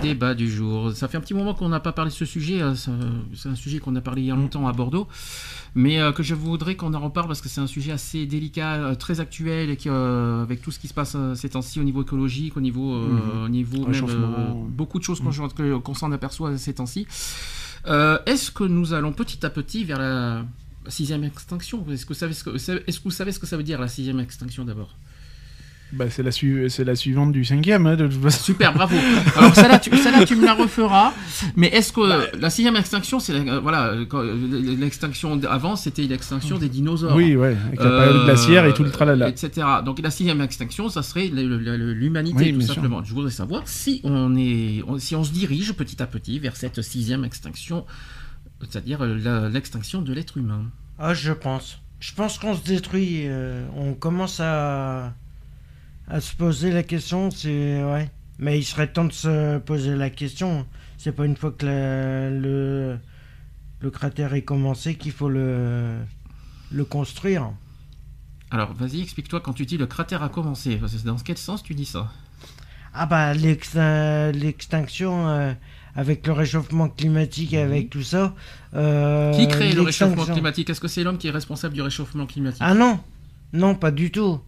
Débat du jour. Ça fait un petit moment qu'on n'a pas parlé de ce sujet. ça- C'est un sujet qu'on a parlé il y a longtemps à Bordeaux, mais euh, que je voudrais qu'on en reparle parce que c'est un sujet assez délicat, euh, très actuel, et qui, euh, avec tout ce qui se passe ces temps-ci au niveau écologique, au niveau, Mhm. au niveau même, beaucoup de choses qu'on que- qu'on s'en aperçoit ces temps-ci. Est-ce que nous allons petit à petit vers la sixième extinction? Est-ce que, est-ce que vous savez ce que ça veut dire la sixième extinction d'abord? Bah, c'est la, su- c'est la suivante du cinquième, hein, de toute façon. Super, bravo. Alors celle-là, tu, celle-là, tu me la referas. Mais est-ce que Bah, la sixième extinction, c'est euh, voilà, euh, euh, l'extinction avant, c'était l'extinction des dinosaures. Oui, ouais, avec la période glaciaire et tout le tralala. etc. Donc la sixième extinction, ça serait l'humanité Oui, tout sûr. simplement. Je voudrais savoir si on est, on- si on se dirige petit à petit vers cette sixième extinction, c'est-à-dire euh, l'extinction de l'être humain. Ah, je pense. Je pense qu'on se détruit. euh, on commence à, à se poser la question. C'est ouais. Mais il serait temps de se poser la question. C'est pas une fois que la- le le cratère est commencé qu'il faut le le construire. Alors vas-y, explique-toi quand tu dis le cratère a commencé. Parce que Dans quel sens tu dis ça? Ah bah l'ex- l'extinction euh, avec le réchauffement climatique, avec tout ça. euh, Mhm. Qui crée le réchauffement climatique? Est-ce que c'est l'homme qui est responsable du réchauffement climatique? Ah non, non, pas du tout.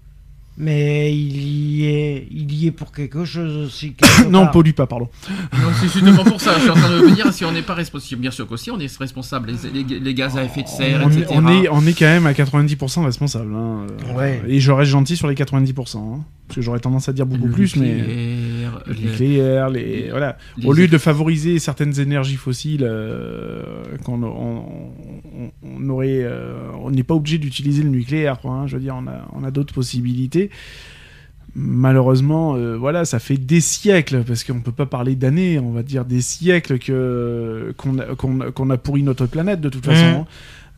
Mais il y est, il y est pour quelque chose aussi. quelque non, part. pollue pas, pardon. C'est justement pour ça. Je suis en train de me dire si on n'est pas responsable. Bien sûr qu'aussi on est responsable. Les, les- les gaz à effet de serre, on, etc. est, on, est, on est quand même à 90% responsable. hein. Ouais. Et je reste gentil sur les 90%. hein. Parce que j'aurais tendance à dire beaucoup Le plus, mais. Le les- nucléaire, les, voilà. les- Au lieu de favoriser certaines énergies fossiles, euh, qu'on on, on- on aurait, euh, on n'est pas obligé d'utiliser le nucléaire. Quoi, hein. Je veux dire, on a, on a d'autres possibilités. Malheureusement, euh, voilà, ça fait des siècles, parce qu'on peut pas parler d'années, on va dire des siècles que qu'on a, qu'on a- qu'on a pourri notre planète de toute façon. Mhm. hein.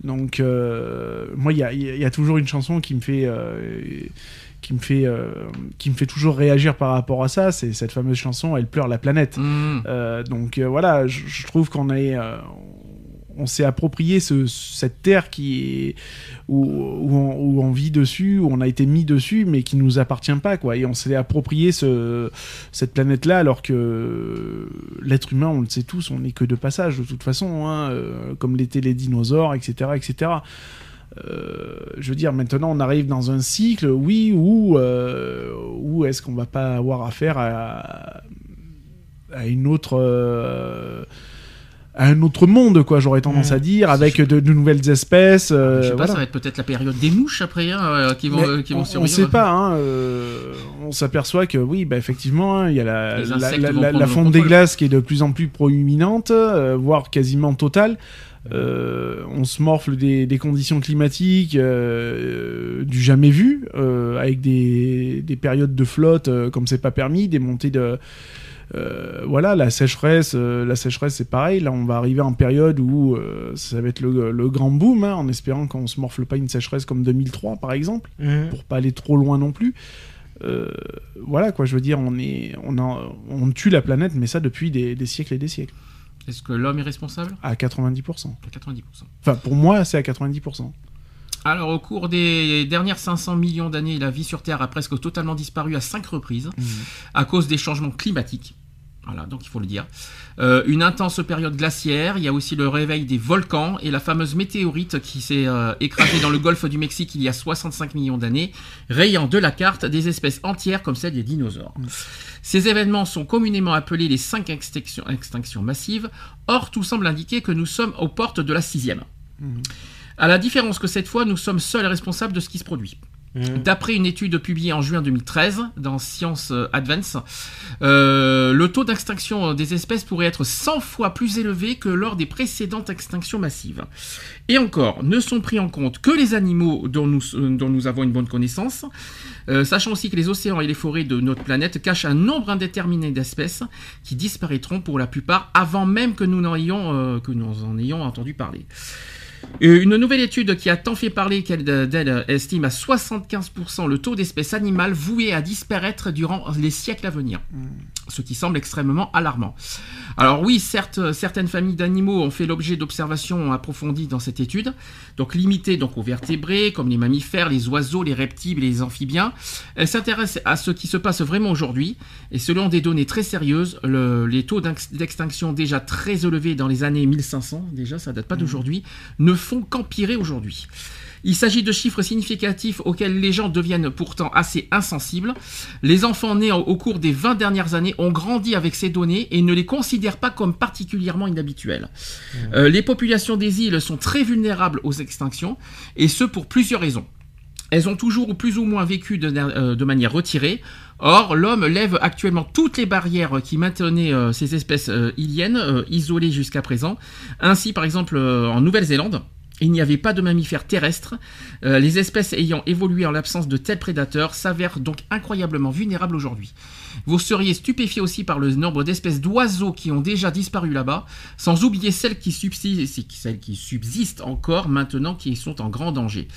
Donc, euh, moi, il y a, il y a toujours une chanson qui me fait, euh, qui me fait, qui me fait toujours réagir par rapport à ça. C'est cette fameuse chanson "Elle pleure la planète". Mmh. Donc voilà, je, je trouve qu'on est, on s'est approprié ce- cette terre qui est où, on, vit dessus, où on a été mis dessus, mais qui nous appartient pas quoi. Et on s'est approprié ce, cette planète-là, alors que l'être humain, on le sait tous, on n'est que de passage de toute façon, hein, euh, comme l'étaient les dinosaures, etc., etc. Euh, je veux dire, maintenant on arrive dans un cycle, oui, où, euh, est-ce qu'on va pas avoir affaire à, une autre. Un autre monde, quoi, j'aurais tendance Mmh. à dire, avec de, de nouvelles espèces. euh, Je sais pas, voilà. ça va être peut-être la période des mouches après, hein, euh, qui vont, euh, qui vont on, on survivre. sait pas, hein, euh, on s'aperçoit que oui, bah, effectivement, hein, il y a la, fonte des glaces qui est de plus en plus proéminente, voire quasiment totale. Euh, on se morfle des, des conditions climatiques euh, du jamais vu, euh, avec des, des périodes de flotte comme c'est pas permis, des montées de voilà, la sécheresse, euh, la sécheresse c'est pareil. Là, on va arriver en période où euh, ça va être le, le grand boom, hein, en espérant qu'on se morfle pas une sécheresse comme 2003 par exemple Mhm. pour pas aller trop loin non plus. Euh, voilà quoi, je veux dire, on est, on, en- on tue la planète, mais ça depuis des, des siècles et des siècles, Est-ce que l'homme est responsable? À 90%. À 90%. Enfin, pour moi, c'est à 90%. Alors, au cours des dernières 500 millions d'années, la vie sur Terre a presque totalement disparu à cinq reprises à cause des changements climatiques. Voilà, donc il faut le dire. Euh, une intense période glaciaire, il y a aussi le réveil des volcans et la fameuse météorite qui s'est euh, écrasée dans le golfe du Mexique il y a 65 millions d'années, rayant de la carte des espèces entières comme celle des dinosaures. Ces événements sont communément appelés les cinq extinctions, extinctions massives. Or, tout semble indiquer que nous sommes aux portes de la sixième. À la différence que cette fois, nous sommes seuls responsables de ce qui se produit. Mhm. D'après une étude publiée en juin 2013 dans Science euh, Advance, euh, le taux d'extinction des espèces pourrait être 100 fois plus élevé que lors des précédentes extinctions massives. Et encore, ne sont pris en compte que les animaux dont nous, euh, dont nous avons une bonne connaissance, euh, sachant aussi que les océans et les forêts de notre planète cachent un nombre indéterminé d'espèces qui disparaîtront pour la plupart avant même que nous ayons, euh, que nous en ayons entendu parler. Euh, Une nouvelle étude qui a tant fait parler qu'elle euh, d'elle estime à 75% le taux d'espèces animales vouées à disparaître durant les siècles à venir. Ce qui semble extrêmement alarmant. Alors oui, certes, certaines familles d'animaux ont fait l'objet d'observations approfondies dans cette étude, donc limitées donc aux vertébrés, comme les mammifères, les oiseaux, les reptiles et les amphibiens. Elle s'intéresse à ce qui se passe vraiment aujourd'hui, et selon des données très sérieuses, le- les taux d'ex- d'extinction déjà très élevés dans les années 1500, déjà ça date pas d'aujourd'hui, ne font qu'empirer aujourd'hui. Il s'agit de chiffres significatifs auxquels les gens deviennent pourtant assez insensibles. Les enfants nés au- cours des 20 dernières années ont grandi avec ces données et ne les considèrent pas comme particulièrement inhabituelles. Euh, les populations des îles sont très vulnérables aux extinctions, et ce pour plusieurs raisons. Elles ont toujours ou plus ou moins vécu de, euh, de manière retirée. Or, l'homme lève actuellement toutes les barrières qui maintenaient euh, ces espèces euh, iliennes isolées jusqu'à présent. Ainsi, par exemple, en Nouvelle-Zélande, il n'y avait pas de mammifères terrestres. Euh, les espèces ayant évolué en l'absence de tels prédateurs s'avèrent donc incroyablement vulnérables aujourd'hui. Vous seriez stupéfié aussi par le nombre d'espèces d'oiseaux qui ont déjà disparu là-bas, sans oublier celles qui subsistent encore maintenant qui sont en grand danger.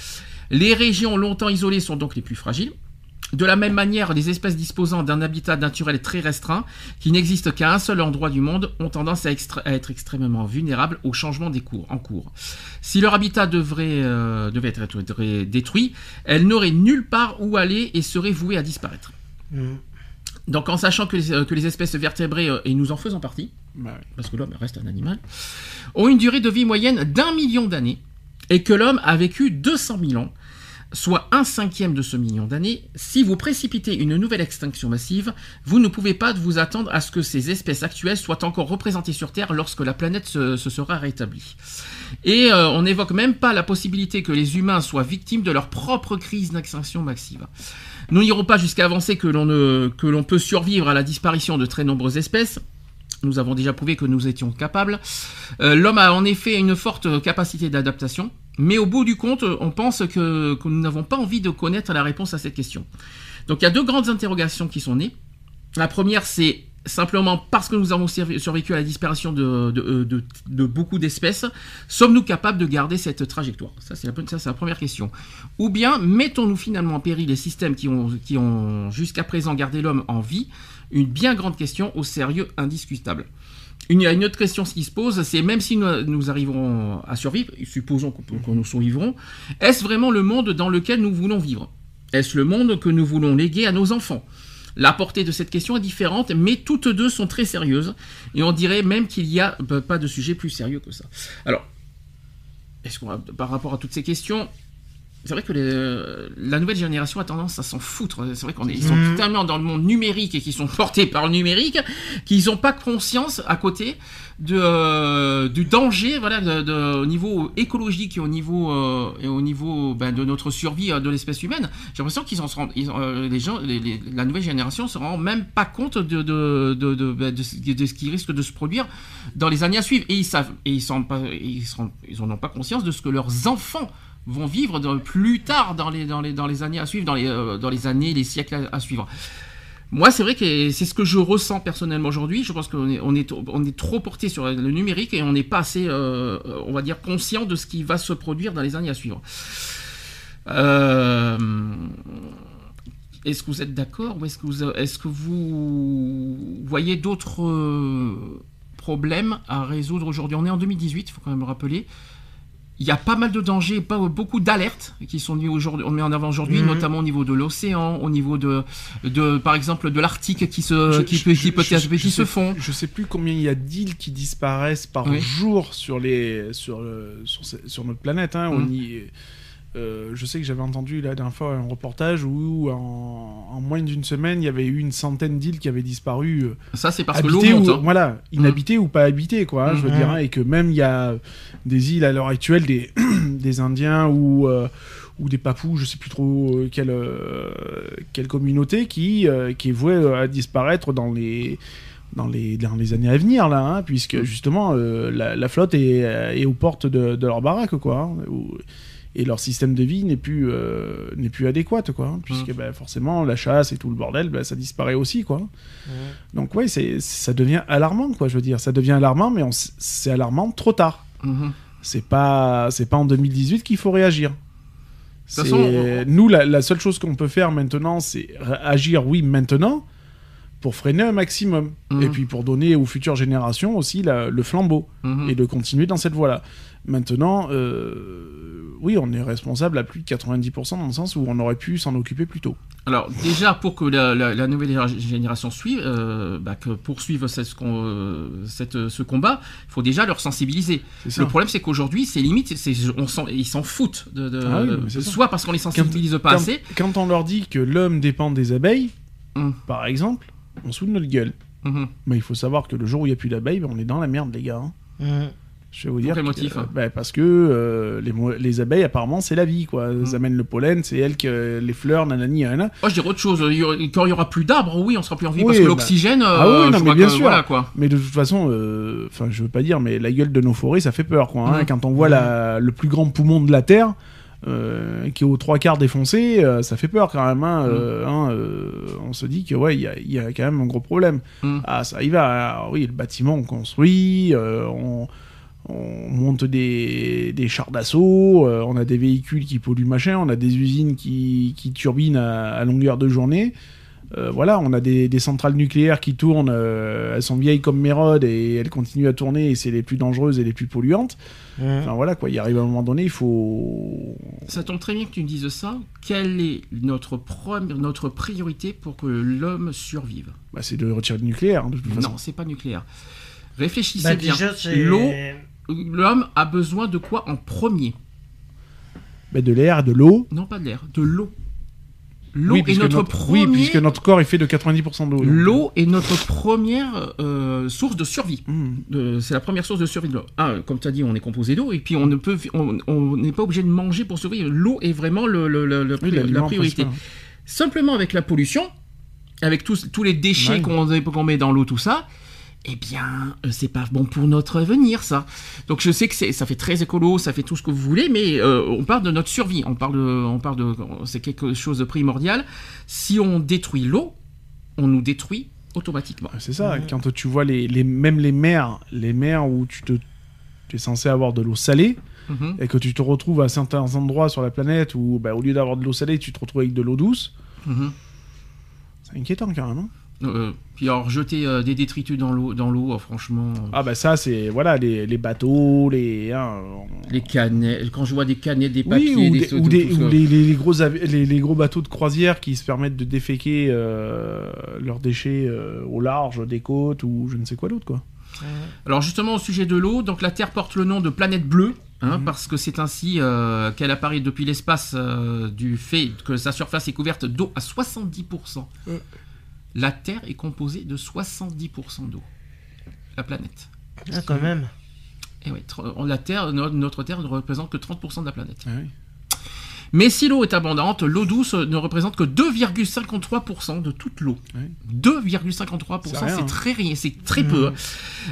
Les régions longtemps isolées sont donc les plus fragiles. De la même manière, les espèces disposant d'un habitat naturel très restreint, qui n'existe qu'à un seul endroit du monde, ont tendance à, être extrêmement vulnérables au changement des cours, en cours. Si leur habitat devrait, euh, devait être, détruit, elles n'auraient nulle part où aller et seraient vouées à disparaître. Mhm. Donc en sachant que les, euh, que les espèces vertébrées, euh, et nous en faisons partie, Bah parce que l'homme reste un animal, ont une durée de vie moyenne d'un million d'années, et que l'homme a vécu 200 000 ans, soit un cinquième de ce million d'années, si vous précipitez une nouvelle extinction massive, vous ne pouvez pas vous attendre à ce que ces espèces actuelles soient encore représentées sur Terre lorsque la planète se, se sera rétablie. Et euh, on n'évoque même pas la possibilité que les humains soient victimes de leur propre crise d'extinction massive. Nous n'irons pas jusqu'à avancer que l'on ne- que l'on peut survivre à la disparition de très nombreuses espèces. Nous avons déjà prouvé que nous étions capables. Euh, L'homme a en effet une forte capacité d'adaptation, mais au bout du compte, on pense que, nous n'avons pas envie de connaître la réponse à cette question. Donc il y a deux grandes interrogations qui sont nées. La première, c'est simplement parce que nous avons survécu à la disparition euh, de- beaucoup d'espèces, sommes-nous capables de garder cette trajectoire? Ça, c'est la, première question. Ou bien mettons-nous finalement en péril les systèmes qui ont jusqu'à présent gardé l'homme en vie? Une bien grande question au sérieux indiscutable. Une, une autre question qui se pose, c'est même si nous, nous arriverons à survivre, supposons qu'on peut- que nous survivrons, est-ce vraiment le monde dans lequel nous voulons vivre? Est-ce le monde que nous voulons léguer à nos enfants? La portée de cette question est différente, mais toutes deux sont très sérieuses, et on dirait même qu'il n'y a bah, pas de sujet plus sérieux que ça. Alors, est-ce qu'on, par rapport à toutes ces questions, c'est vrai que les- la nouvelle génération a tendance à s'en foutre. C'est vrai qu'on est, ils sont tellement dans le monde numérique et qui sont portés par le numérique qu'ils n'ont pas conscience à côté de, euh, du danger, voilà, de, de- au niveau écologique et au niveau euh, et au niveau ben, de notre survie euh, de l'espèce humaine. J'ai l'impression qu'ils en se rendent, ils- euh, les gens, les- les- la nouvelle génération se rend même pas compte de de, de, de, ben, de ce qui risque de se produire dans les années à suivre. Et ils savent, et ils sont pas, ils se rendent- ils en ont pas conscience de ce que leurs enfants vont vivre plus tard dans les, années à suivre, dans les, euh, années, les siècles à, suivre. Moi, c'est vrai que c'est ce que je ressens personnellement aujourd'hui. Je pense qu'on est, trop porté sur le numérique et on n'est pas assez, euh, on va dire, conscient de ce qui va se produire dans les années à suivre. Euh, est-ce que vous êtes d'accord ou est-ce que vous, est-ce que vous voyez d'autres problèmes à résoudre aujourd'hui? On est en 2018, il faut quand même le rappeler. Il y a pas mal de dangers, pas beaucoup d'alertes qui sont mis aujourd'hui, on met en avant aujourd'hui, Mhm. notamment au niveau de l'océan, au niveau de, de, par exemple, de l'Arctique qui se, Je- qui, je- qui peut- je- qui se sais- font. Je sais plus combien il y a d'îles qui disparaissent par Oui. jour sur les sur le sur, notre planète. Hein. On y- euh, je sais que j'avais entendu la dernière fois un reportage où en, en moins d'une semaine il y avait eu une centaine d'îles qui avaient disparu. euh, Ça, c'est parce que l'eau monte. ou hein. voilà inhabitées ou pas habitées quoi. Je veux Mhm. dire hein, et que même il y a des îles à l'heure actuelle des des Indiens ou euh, ou des papous, je sais plus trop quelle, euh, quelle communauté, qui, euh, qui est vouée à disparaître dans les, dans les, dans les années à venir, là, hein, puisque justement euh, la, la flotte est, est aux portes de, de leur baraque, quoi. hein, où- et leur système de vie n'est plus, euh, n'est plus adéquat, quoi. hein, puisque bah, forcément la chasse et tout le bordel, bah, ça disparaît aussi, quoi. Donc ouais, c'est, ça devient alarmant, quoi, je veux dire. Ça devient alarmant, mais on c'est alarmant trop tard. Mhm. C'est pas, c'est pas en 2018 qu'il faut réagir. C'est- façon, Nous, la, la seule chose qu'on peut faire maintenant, c'est agir, oui, maintenant, pour freiner un maximum. Mhm. Et puis pour donner aux futures générations aussi la- le flambeau. Et de continuer dans cette voie-là. Maintenant, euh, oui, on est responsable à plus de 90% dans le sens où on aurait pu s'en occuper plus tôt. Alors déjà pour que la, la- la nouvelle génération suive, euh, bah, que poursuive cette, ce, qu'on- euh, cette- ce combat, il faut déjà leur sensibiliser. Le problème c'est qu'aujourd'hui c'est limite, on ils s'en foutent. De, de- Ah oui, soit parce qu'on les sensibilise pas quand, assez. quand on leur dit que l'homme dépend des abeilles, Mhm. par exemple, on se fout de notre gueule. Mhm. Mais il faut savoir que le jour où il n'y a plus d'abeilles, ben, on est dans la merde, les gars. hein. Je vais vous dire. quel que- motif, euh, hein ben, Parce que euh, les, abeilles, apparemment, c'est la vie, quoi. Elles Mhm. amènent le pollen, c'est elles que les fleurs, nanani, nanana. Moi je dirais autre chose. Il y aura- Quand il y aura plus d'arbres, oui, on sera plus en vie Oui, parce que bah- l'oxygène. Ah oui, euh, non, je mais bien que- sûr. Voilà quoi. Mais de toute façon, euh, enfin, je veux pas dire, mais la gueule de nos forêts, ça fait peur, quoi. hein. Mhm. Quand on voit la, le plus grand poumon de la Terre, euh, qui est aux trois quarts défoncé, euh, ça fait peur quand même. hein. Euh, euh, on se dit que ouais, il y a, il y a quand même un gros problème. Ah, ça y va. Ah, oui, le bâtiment, on construit, euh, on, on monte des, des chars d'assaut, euh, on a des véhicules qui polluent machin, on a des usines qui, qui turbinent à, à longueur de journée. Euh, voilà, on a des, des centrales nucléaires qui tournent, euh, elles sont vieilles comme Mérode et elles continuent à tourner et c'est les plus dangereuses et les plus polluantes. Enfin voilà quoi, il arrive à un moment donné, il faut. Ça tombe très bien que tu me dises ça. Quelle est notre, première, notre priorité pour que l'homme survive? Bah, c'est de retirer le nucléaire hein, de toute façon. Non, c'est pas nucléaire. Réfléchissez Bah, bien. L'eau, l'homme a besoin de quoi en premier? Bah, de l'air, de l'eau? Non, pas de l'air, de l'eau. L'eau Oui, est puisque notre, premier. oui, puisque notre corps est fait de 90% d'eau. L'eau est notre première euh, source de survie. Hmm. C'est la première source de survie de l'eau. Ah, comme tu as dit, on est composé d'eau et puis on ne peut, on on n'est pas obligé de manger pour survivre. L'eau est vraiment le- le- le- le Oui, pri- la priorité. principal. Simplement avec la pollution, avec tous, tous les déchets Ouais. qu'on qu'on met dans l'eau, tout ça, eh bien, euh, c'est pas bon pour notre avenir, ça. Donc je sais que c'est- ça fait très écolo, ça fait tout ce que vous voulez, mais euh, on parle de notre survie, on parle de, on parle de, c'est quelque chose de primordial. Si on détruit l'eau, on nous détruit automatiquement. C'est ça, quand tu vois les, les, même les mers, les mers où tu te tu es censé avoir de l'eau salée, Mhm. et que tu te retrouves à certains endroits sur la planète où, bah, au lieu d'avoir de l'eau salée, tu te retrouves avec de l'eau douce, Mhm. c'est inquiétant quand même. hein. Euh, puis alors jeter euh, des détritus dans l'eau, dans l'eau, euh, franchement, Ah bah ça, c'est voilà les, les bateaux, les... hein, on- les canettes. Quand je vois des canettes, des Oui, papiers, ou, des, des- ou des- ou les, les- les gros les, les gros bateaux de croisière qui se permettent de déféquer euh, leurs déchets euh, au large des côtes ou je ne sais quoi d'autre quoi. Alors justement au sujet de l'eau, donc la Terre porte le nom de planète bleue, hein, parce que c'est ainsi euh, qu'elle apparaît depuis l'espace euh, du fait que sa surface est couverte d'eau à 70%. Euh. La Terre est composée de 70% d'eau. La planète. Ah, quand même. Et oui, tr- la Terre, no- notre Terre ne représente que 30% de la planète. Ah oui. Mais si l'eau est abondante, l'eau douce ne représente que 2,53% de toute l'eau. Ouais. 2,53%, C'est hein. très rien, c'est très peu hein,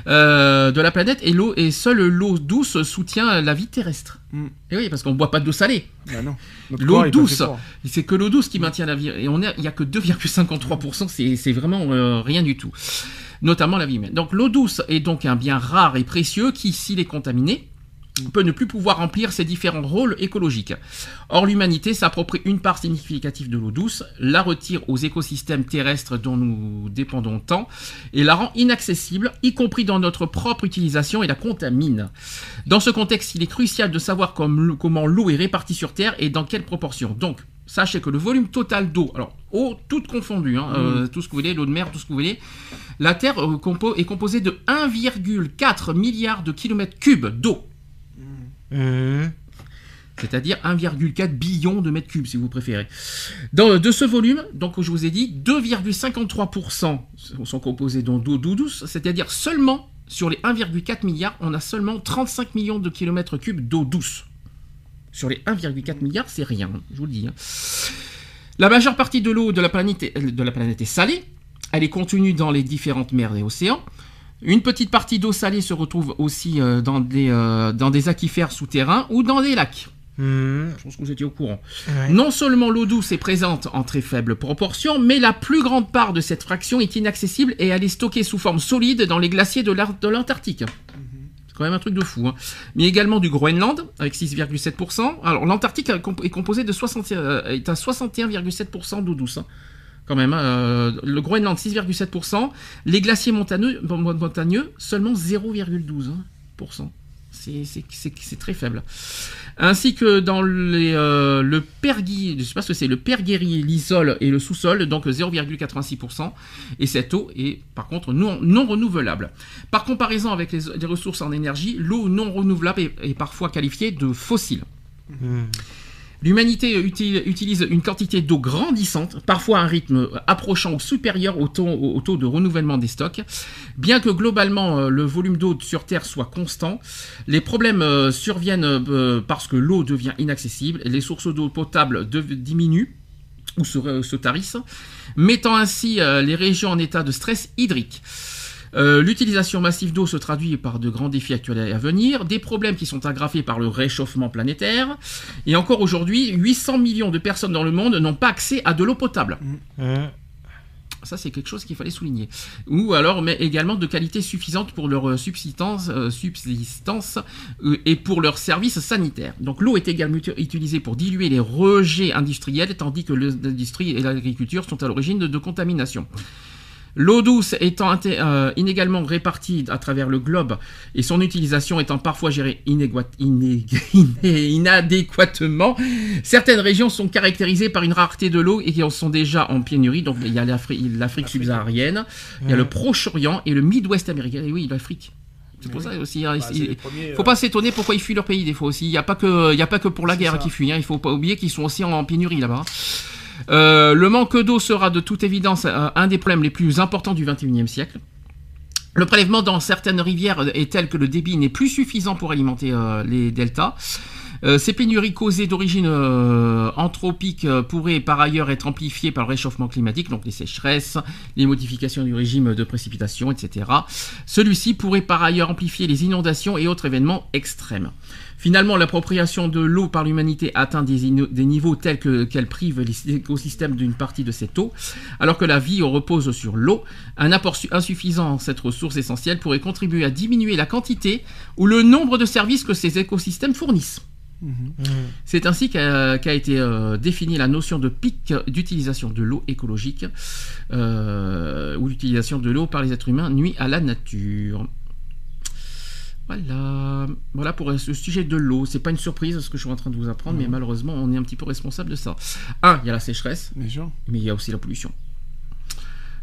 euh, de la planète. Et l'eau et seule l'eau douce soutient la vie terrestre. Mm. Et oui, parce qu'on boit pas d'eau salée. Non. Notre L'eau douce. C'est que l'eau douce qui maintient la vie. Et on il y a que 2,53%, c'est c'est vraiment euh, rien du tout. Notamment la vie humaine. Donc l'eau douce est donc un bien rare et précieux qui, s'il est contaminé, peut ne plus pouvoir remplir ses différents rôles écologiques. Or, l'humanité s'approprie une part significative de l'eau douce, la retire aux écosystèmes terrestres dont nous dépendons tant, et la rend inaccessible, y compris dans notre propre utilisation, et la contamine. Dans ce contexte, il est crucial de savoir comme comment l'eau est répartie sur Terre et dans quelle proportion. Donc, sachez que le volume total d'eau, alors eau toute confondue, hein, euh, tout ce que vous voulez, l'eau de mer, tout ce que vous voulez, la Terre euh, compo- est composée de 1,4 milliard de kilomètres cubes d'eau. Mhm. c'est-à-dire 1,4 billion de mètres cubes si vous préférez. Dans, de ce volume, donc je vous ai dit, 2,53% sont composés d'eau douce, c'est-à-dire seulement sur les 1,4 milliards, on a seulement 35 millions de kilomètres cubes d'eau douce. Sur les 1,4 milliard, c'est rien, je vous le dis. hein. La majeure partie de l'eau de la planète est salée. Elle est contenue dans les différentes mers et océans. Une petite partie d'eau salée se retrouve aussi euh, dans, des, euh, dans des aquifères souterrains ou dans des lacs. Mhm. Je pense que vous étiez au courant. Ouais. Non seulement l'eau douce est présente en très faible proportion, mais la plus grande part de cette fraction est inaccessible et elle est stockée sous forme solide dans les glaciers de l'Antarctique. C'est quand même un truc de fou. hein. Mais également du Groenland, avec 6,7%. Alors l'Antarctique est comp- est composé de 60, euh, est à 61,7% d'eau douce. hein. Quand même, hein, euh, le Groenland 6,7%, les glaciers montagneux, mon- montagneux seulement 0,12%. C'est- C'est très faible ainsi que dans euh, le pergui, je sais pas ce que c'est, le perguéri, l'isole et le sous-sol, donc 0,86%. Et cette eau est par contre non, non renouvelable. Par comparaison avec les, ressources en énergie, l'eau non renouvelable est, parfois qualifiée de fossile. Mhm. L'humanité uti- utilise une quantité d'eau grandissante, parfois à un rythme approchant ou supérieur au taux, au taux de renouvellement des stocks. Bien que globalement euh, le volume d'eau sur Terre soit constant, les problèmes euh, surviennent euh, parce que l'eau devient inaccessible, les sources d'eau potable diminuent ou se, se tarissent, mettant ainsi les régions en état de stress hydrique. Euh, L'utilisation massive d'eau se traduit par de grands défis actuels et à venir, des problèmes qui sont aggravés par le réchauffement planétaire, et encore aujourd'hui, 800 millions de personnes dans le monde n'ont pas accès à de l'eau potable. Mhm. Ça, c'est quelque chose qu'il fallait souligner. Ou alors, mais également de qualité suffisante pour leur euh, subsistance, euh, subsistance euh, et pour leur service sanitaire. Donc, l'eau est également uti- utilisée pour diluer les rejets industriels, tandis que l'industrie et l'agriculture sont à l'origine de, de contamination. L'eau douce étant euh, inégalement répartie à travers le globe et son utilisation étant parfois gérée iné- inadéquatement, certaines régions sont caractérisées par une rareté de l'eau et qui en sont déjà en pénurie. Donc il y a l'Afri- l'Afrique subsaharienne, il y a le Proche-Orient et le Midwest américain. Et oui, l'Afrique. C'est pour ça aussi. hein, Bah, il- premiers, faut euh, pas s'étonner pourquoi ils fuient leur pays des fois aussi. Il n'y a pas que, il y a pas que pour la guerre qu'ils fuient. hein. Il faut pas oublier qu'ils sont aussi en, en pénurie là-bas. Euh, le manque d'eau sera de toute évidence euh, un des problèmes les plus importants du 21e siècle. Le prélèvement dans certaines rivières est tel que le débit n'est plus suffisant pour alimenter euh, les deltas. Ces pénuries causées d'origine anthropique pourraient par ailleurs être amplifiées par le réchauffement climatique, donc les sécheresses, les modifications du régime de précipitation, etc. Celui-ci pourrait par ailleurs amplifier les inondations et autres événements extrêmes. Finalement, l'appropriation de l'eau par l'humanité atteint des, niveaux tels que- qu'elle prive les écosystèmes d'une partie de cette eau, alors que la vie repose sur l'eau. Un apport su- insuffisant en cette ressource essentielle pourrait contribuer à diminuer la quantité ou le nombre de services que ces écosystèmes fournissent. Mhm. Mhm. C'est ainsi qu'a qu'a été euh, définie la notion de pic d'utilisation de l'eau écologique, euh, où l'utilisation de l'eau par les êtres humains nuit à la nature. Voilà, voilà pour ce sujet de l'eau. C'est pas une surprise ce que je suis en train de vous apprendre, mais malheureusement, on est un petit peu responsable de ça. Un, il y a la sécheresse, mais il y a aussi la pollution.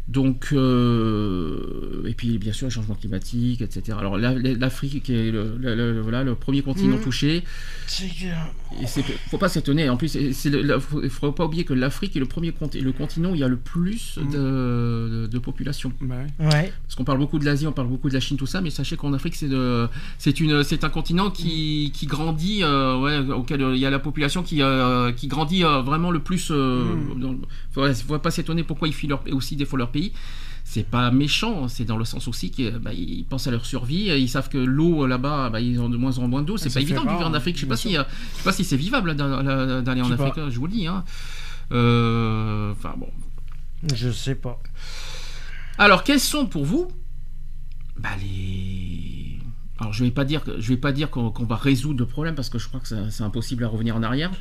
Donc, euh, et puis bien sûr, le changement climatique, etc. Alors, la- la- l'Afrique, qui est le, le- le- voilà, le premier continent Mhm. touché, et c'est faut pas s'étonner. En plus, le- la- faut, pas oublier que l'Afrique est le premier le continent où il y a le plus Mm. de, de- de population. Bah ouais. Ouais. Parce qu'on parle beaucoup de l'Asie, on parle beaucoup de la Chine, tout ça, mais sachez qu'en Afrique, c'est de, c'est une, c'est un continent qui, qui grandit, euh, ouais, auquel euh, il y a la population qui, euh, qui grandit euh, vraiment le plus. Euh, Mm. dans- faut, pas s'étonner pourquoi ils fuient leur, aussi des fois leur pays. C'est pas méchant, c'est dans le sens aussi qu'ils bah, pensent à leur survie. Ils savent que l'eau euh, là-bas, bah, ils ont de moins en moins d'eau. C'est ça pas évident de vivre en Afrique. Je sais pas si, euh, je sais pas si c'est vivable là, d'aller en Afrique. hein, je vous le dis. hein. Euh, Enfin bon. Je sais pas. Alors, quels sont pour vous bah, les... Alors, je vais pas dire, je vais pas dire qu'on va résoudre le problème parce que je crois que c'est impossible à revenir en arrière.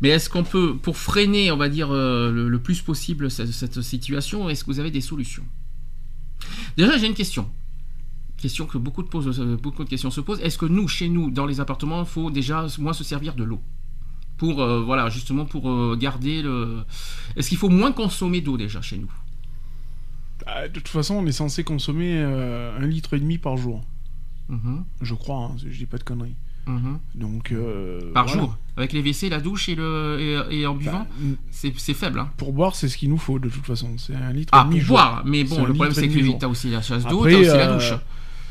Mais est-ce qu'on peut, pour freiner, on va dire euh, le, plus possible cette, situation, est-ce que vous avez des solutions? Déjà, j'ai une question. Question que beaucoup de, pose- euh, beaucoup de questions se posent. Est-ce que nous, chez nous, dans les appartements, il faut déjà moins se servir de l'eau? Pour euh, voilà justement pour garder le. Est-ce qu'il faut moins consommer d'eau déjà chez nous? Ah, de toute façon, on est censé consommer un litre et demi par jour. Mhm, Je crois, hein, je dis pas de conneries. mhm. Donc, euh, Par voilà. jour Avec les WC, la douche et, le, et, et en buvant Bah, C'est faible. Hein. pour boire, c'est ce qu'il nous faut de toute façon. C'est un litre Ah, et demi pour jour. boire Mais bon, le problème c'est que tu as aussi la chasse d'eau, Après, tu as aussi la euh, douche.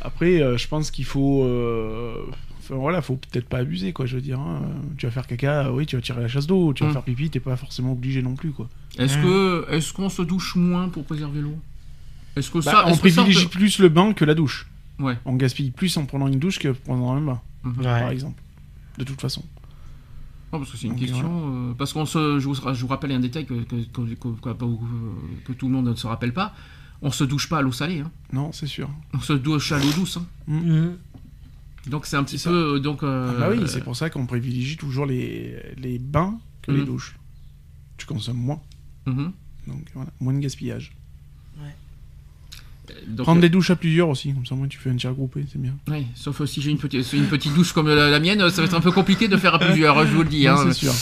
Après, euh, je pense qu'il faut euh, Enfin, voilà, faut peut-être pas abuser, quoi. Je veux dire, hein. tu vas faire caca, oui, tu vas tirer la chasse d'eau. Tu vas Mm. faire pipi, t'es pas forcément obligé non plus, quoi. Est-ce Mmh. que est-ce qu'on se douche moins pour préserver l'eau? Est-ce que Bah, ça on que privilégie plus le bain que la douche. Ouais. On gaspille plus en prenant une douche que pendant un bain, Mhm. par Ouais. exemple. De toute façon. Non, parce que c'est une Donc, question. euh, parce qu'on se, je vous, je vous rappelle un détail que, que, que, que- que- que tout le monde ne se rappelle pas. On se douche pas à l'eau salée. hein. Non, c'est sûr. On se douche à l'eau douce. hein. Mhm. Donc c'est un petit C'est peu. euh, Donc, euh, Ah bah oui, c'est pour ça qu'on privilégie toujours les, les bains que les Mhm. douches. Tu consommes moins, donc voilà, moins de gaspillage. Donc, Prendre euh, des douches à plusieurs aussi, comme ça moi tu fais un tir groupé, c'est bien. ouais, sauf si j'ai une petite, une petite douche comme la, la mienne, ça va être un peu compliqué de faire à plusieurs, je vous le dis. Non, hein. c'est sûr.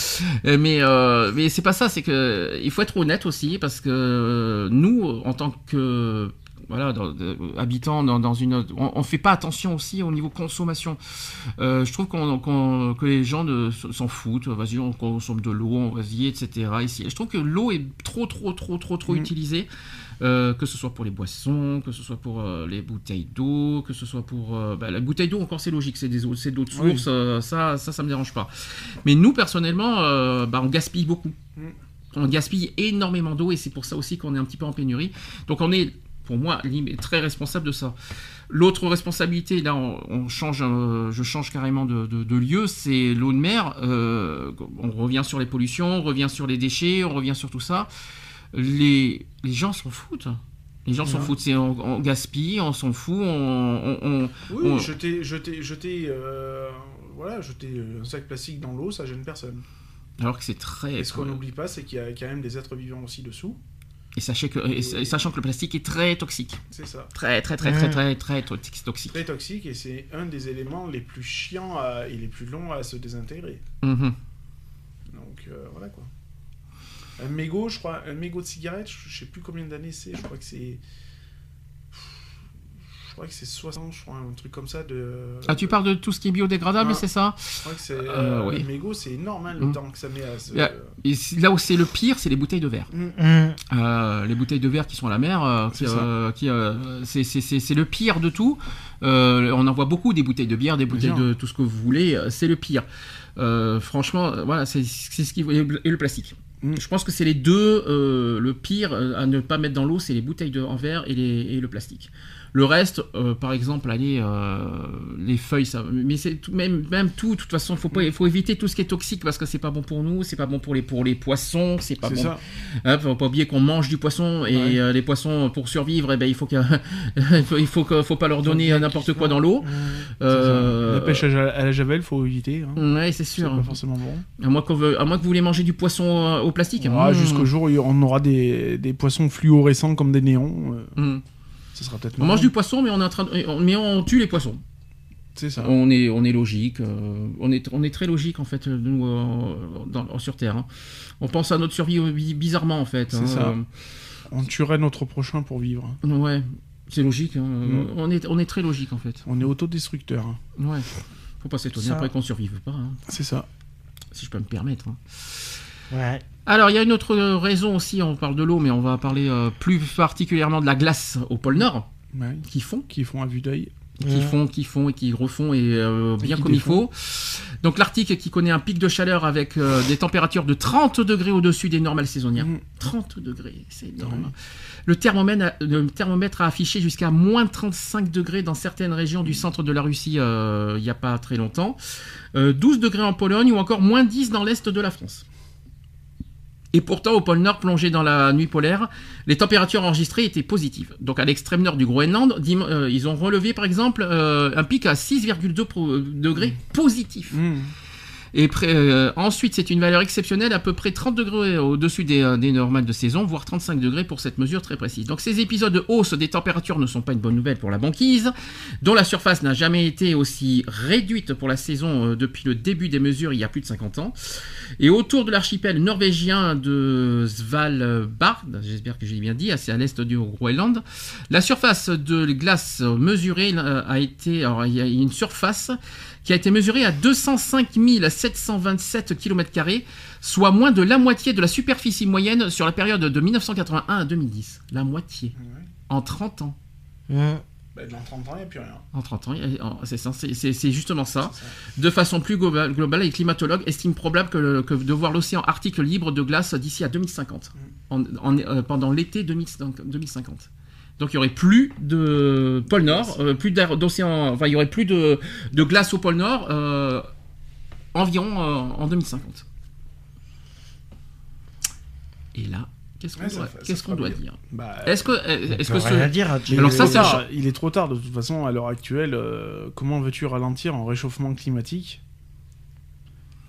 Euh, Mais, euh, mais c'est pas ça, c'est que il faut être honnête aussi, parce que euh, nous, en tant que voilà, dans- de- dans, dans une, on, on fait pas attention aussi au niveau consommation. Euh, je trouve qu'on, qu'on- que les gens ne, s'en foutent. Vas-y, on consomme de l'eau, on vas-y, etc. Ici, je trouve que l'eau est trop, trop, trop, trop, trop Mhm. utilisée. Euh, que ce soit pour les boissons, que ce soit pour euh, les bouteilles d'eau, que ce soit pour euh, bah, la bouteille d'eau encore c'est logique, c'est des eaux, c'est de l'eau de Oui. source, euh, ça, ça, ça me dérange pas. Mais nous personnellement, bah, on gaspille beaucoup. Mm. On gaspille énormément d'eau et c'est pour ça aussi qu'on est un petit peu en pénurie. Donc on est, pour moi, très responsable de ça. L'autre responsabilité, là, on, on change, euh, je change carrément de, de- de lieu, c'est l'eau de mer. Euh, on revient sur les pollutions, on revient sur les déchets, on revient sur tout ça. Les, les gens s'en foutent. Les gens s'en Ouais. foutent. C'est on, on gaspille, on s'en fout, on, on- on- Oui, On- jeter, jeter, jeter, euh, voilà, jeter un sac plastique dans l'eau, ça gêne personne. alors que c'est très. Et ce qu'on n'oublie pas, c'est qu'il y a quand même des êtres vivants aussi dessous. Et, sachez que, et, et sachant que le plastique est très toxique. C'est ça. Très, très, très, très, très, très, to- toxique. Très toxique et c'est un des éléments les plus chiants à- et les plus longs à se désintégrer. Mhm. Donc euh, voilà quoi. Un mégot, je crois, un mégot de cigarette, je sais plus combien d'années c'est, je crois que c'est. Je crois que c'est 60, je crois, un truc comme ça de. Ah, tu parles de tout ce qui est biodégradable, Ouais. c'est ça Je crois que c'est. Euh, Euh, oui. Mégot, c'est énorme hein, le Mm. temps que ça met à se. Et là où c'est le pire, c'est les bouteilles de verre. Mm. Euh, les bouteilles de verre qui sont à la mer, euh, C'est euh, c'est- le pire de tout. On en voit beaucoup des bouteilles de bière, des bouteilles de tout ce que vous voulez. C'est le pire. Franchement, voilà, c'est ce qui et le plastique. Mm. Je pense que c'est les deux euh, le pire euh, à ne pas mettre dans l'eau, c'est les bouteilles de, en verre et, le plastique. Le reste, euh, par exemple, allez, euh, les feuilles, ça, mais c'est tout, même, même tout. De toute façon, faut pas, il faut éviter tout ce qui est toxique parce que c'est pas bon pour nous, c'est pas bon pour les pour les poissons, c'est pas C'est bon ça. Hein, faut pas oublier qu'on mange du poisson et Ouais. euh, les poissons pour survivre, eh ben, il faut il faut, que- pas leur donner n'importe quoi dans l'eau. C'est. La pêche à, à la javel, faut éviter. Hein. Ouais, c'est C'est sûr. pas forcément bon. À moins, qu'on veut- à moins que vous voulez manger du poisson au plastique. Ah, Mmh. Jusqu'au jour où on aura des, des poissons fluorescents comme des néons, Mmh. Ce sera peut-être On marrant. mange du poisson, mais on est en train, de- on- mais on tue les poissons. C'est ça. On est, on est logique. euh, on est, on est très logique en fait euh, nous euh, dans- sur Terre. hein. On pense à notre survie bi- bizarrement en fait. C'est hein, ça. euh, On tuerait notre prochain pour vivre. ouais, c'est logique. hein. Mm. On est, on est très logique en fait. On est autodestructeur. Ouais. Faut pas s'étonner Ça- après qu'on survive pas. hein. C'est ça. si je peux me permettre. Ouais. Alors, il y a une autre raison aussi, on parle de l'eau, mais on va parler euh, plus particulièrement de la glace au pôle Nord, Ouais. qui fond, Qui font à vue d'œil. qui font, qui font et qui refont, et euh, bien comme il faut. Donc, l'Arctique qui connaît un pic de chaleur avec euh, des températures de 30 degrés au-dessus des normales saisonnières. Mhm. 30 degrés, c'est énorme. Ouais. Le, thermomètre a, le thermomètre a affiché jusqu'à moins 35 degrés dans certaines régions du centre de la Russie euh, il n'y a pas très longtemps. Euh, 12 degrés en Pologne ou encore moins 10 dans l'est de la France. Et pourtant, au pôle Nord, plongé dans la nuit polaire, les températures enregistrées étaient positives. Donc à l'extrême nord du Groenland, euh, ils ont relevé par exemple euh, un pic à 6,2 pro- degrés positif. Mmh. Et euh, ensuite, c'est une valeur exceptionnelle, à peu près 30 degrés au-dessus des, euh, des normales de saison, voire 35 degrés pour cette mesure très précise. Donc ces épisodes de hausse des températures ne sont pas une bonne nouvelle pour la banquise, dont la surface n'a jamais été aussi réduite pour la saison euh, depuis le début des mesures il y a plus de 50 ans. Et autour de l'archipel norvégien de Svalbard, j'espère que j'ai bien dit, c'est à l'est du Groenland, la surface de glace mesurée euh, a été, alors il y a une surface qui a été mesurée à 205 727 km, soit moins de la moitié de la superficie moyenne sur la période de 1981 à 2010. La moitié. Ouais. En 30 ans. Mhm. Bah, dans 30 ans, il n'y a plus rien. En 30 ans, c'est censé- c'est c'est justement ça. C'est ça. De façon plus globale, globale, les climatologues estiment probable que, le- que de voir l'océan Arctique libre de glace d'ici à 2050, en- en- euh, pendant l'été 2000 2050. Donc il y aurait plus de pôle Nord, euh, plus d'océan, enfin il y aurait plus de, de glace au pôle Nord euh, environ euh, en 2050. Et là, qu'est-ce qu'on Ouais, doit, dire? Bah, Est-ce que, est-ce que peut ce- rien dire à il Alors est ça, trop c'est tard, cha- il est trop tard de toute façon à l'heure actuelle. euh, comment veux-tu ralentir un réchauffement climatique?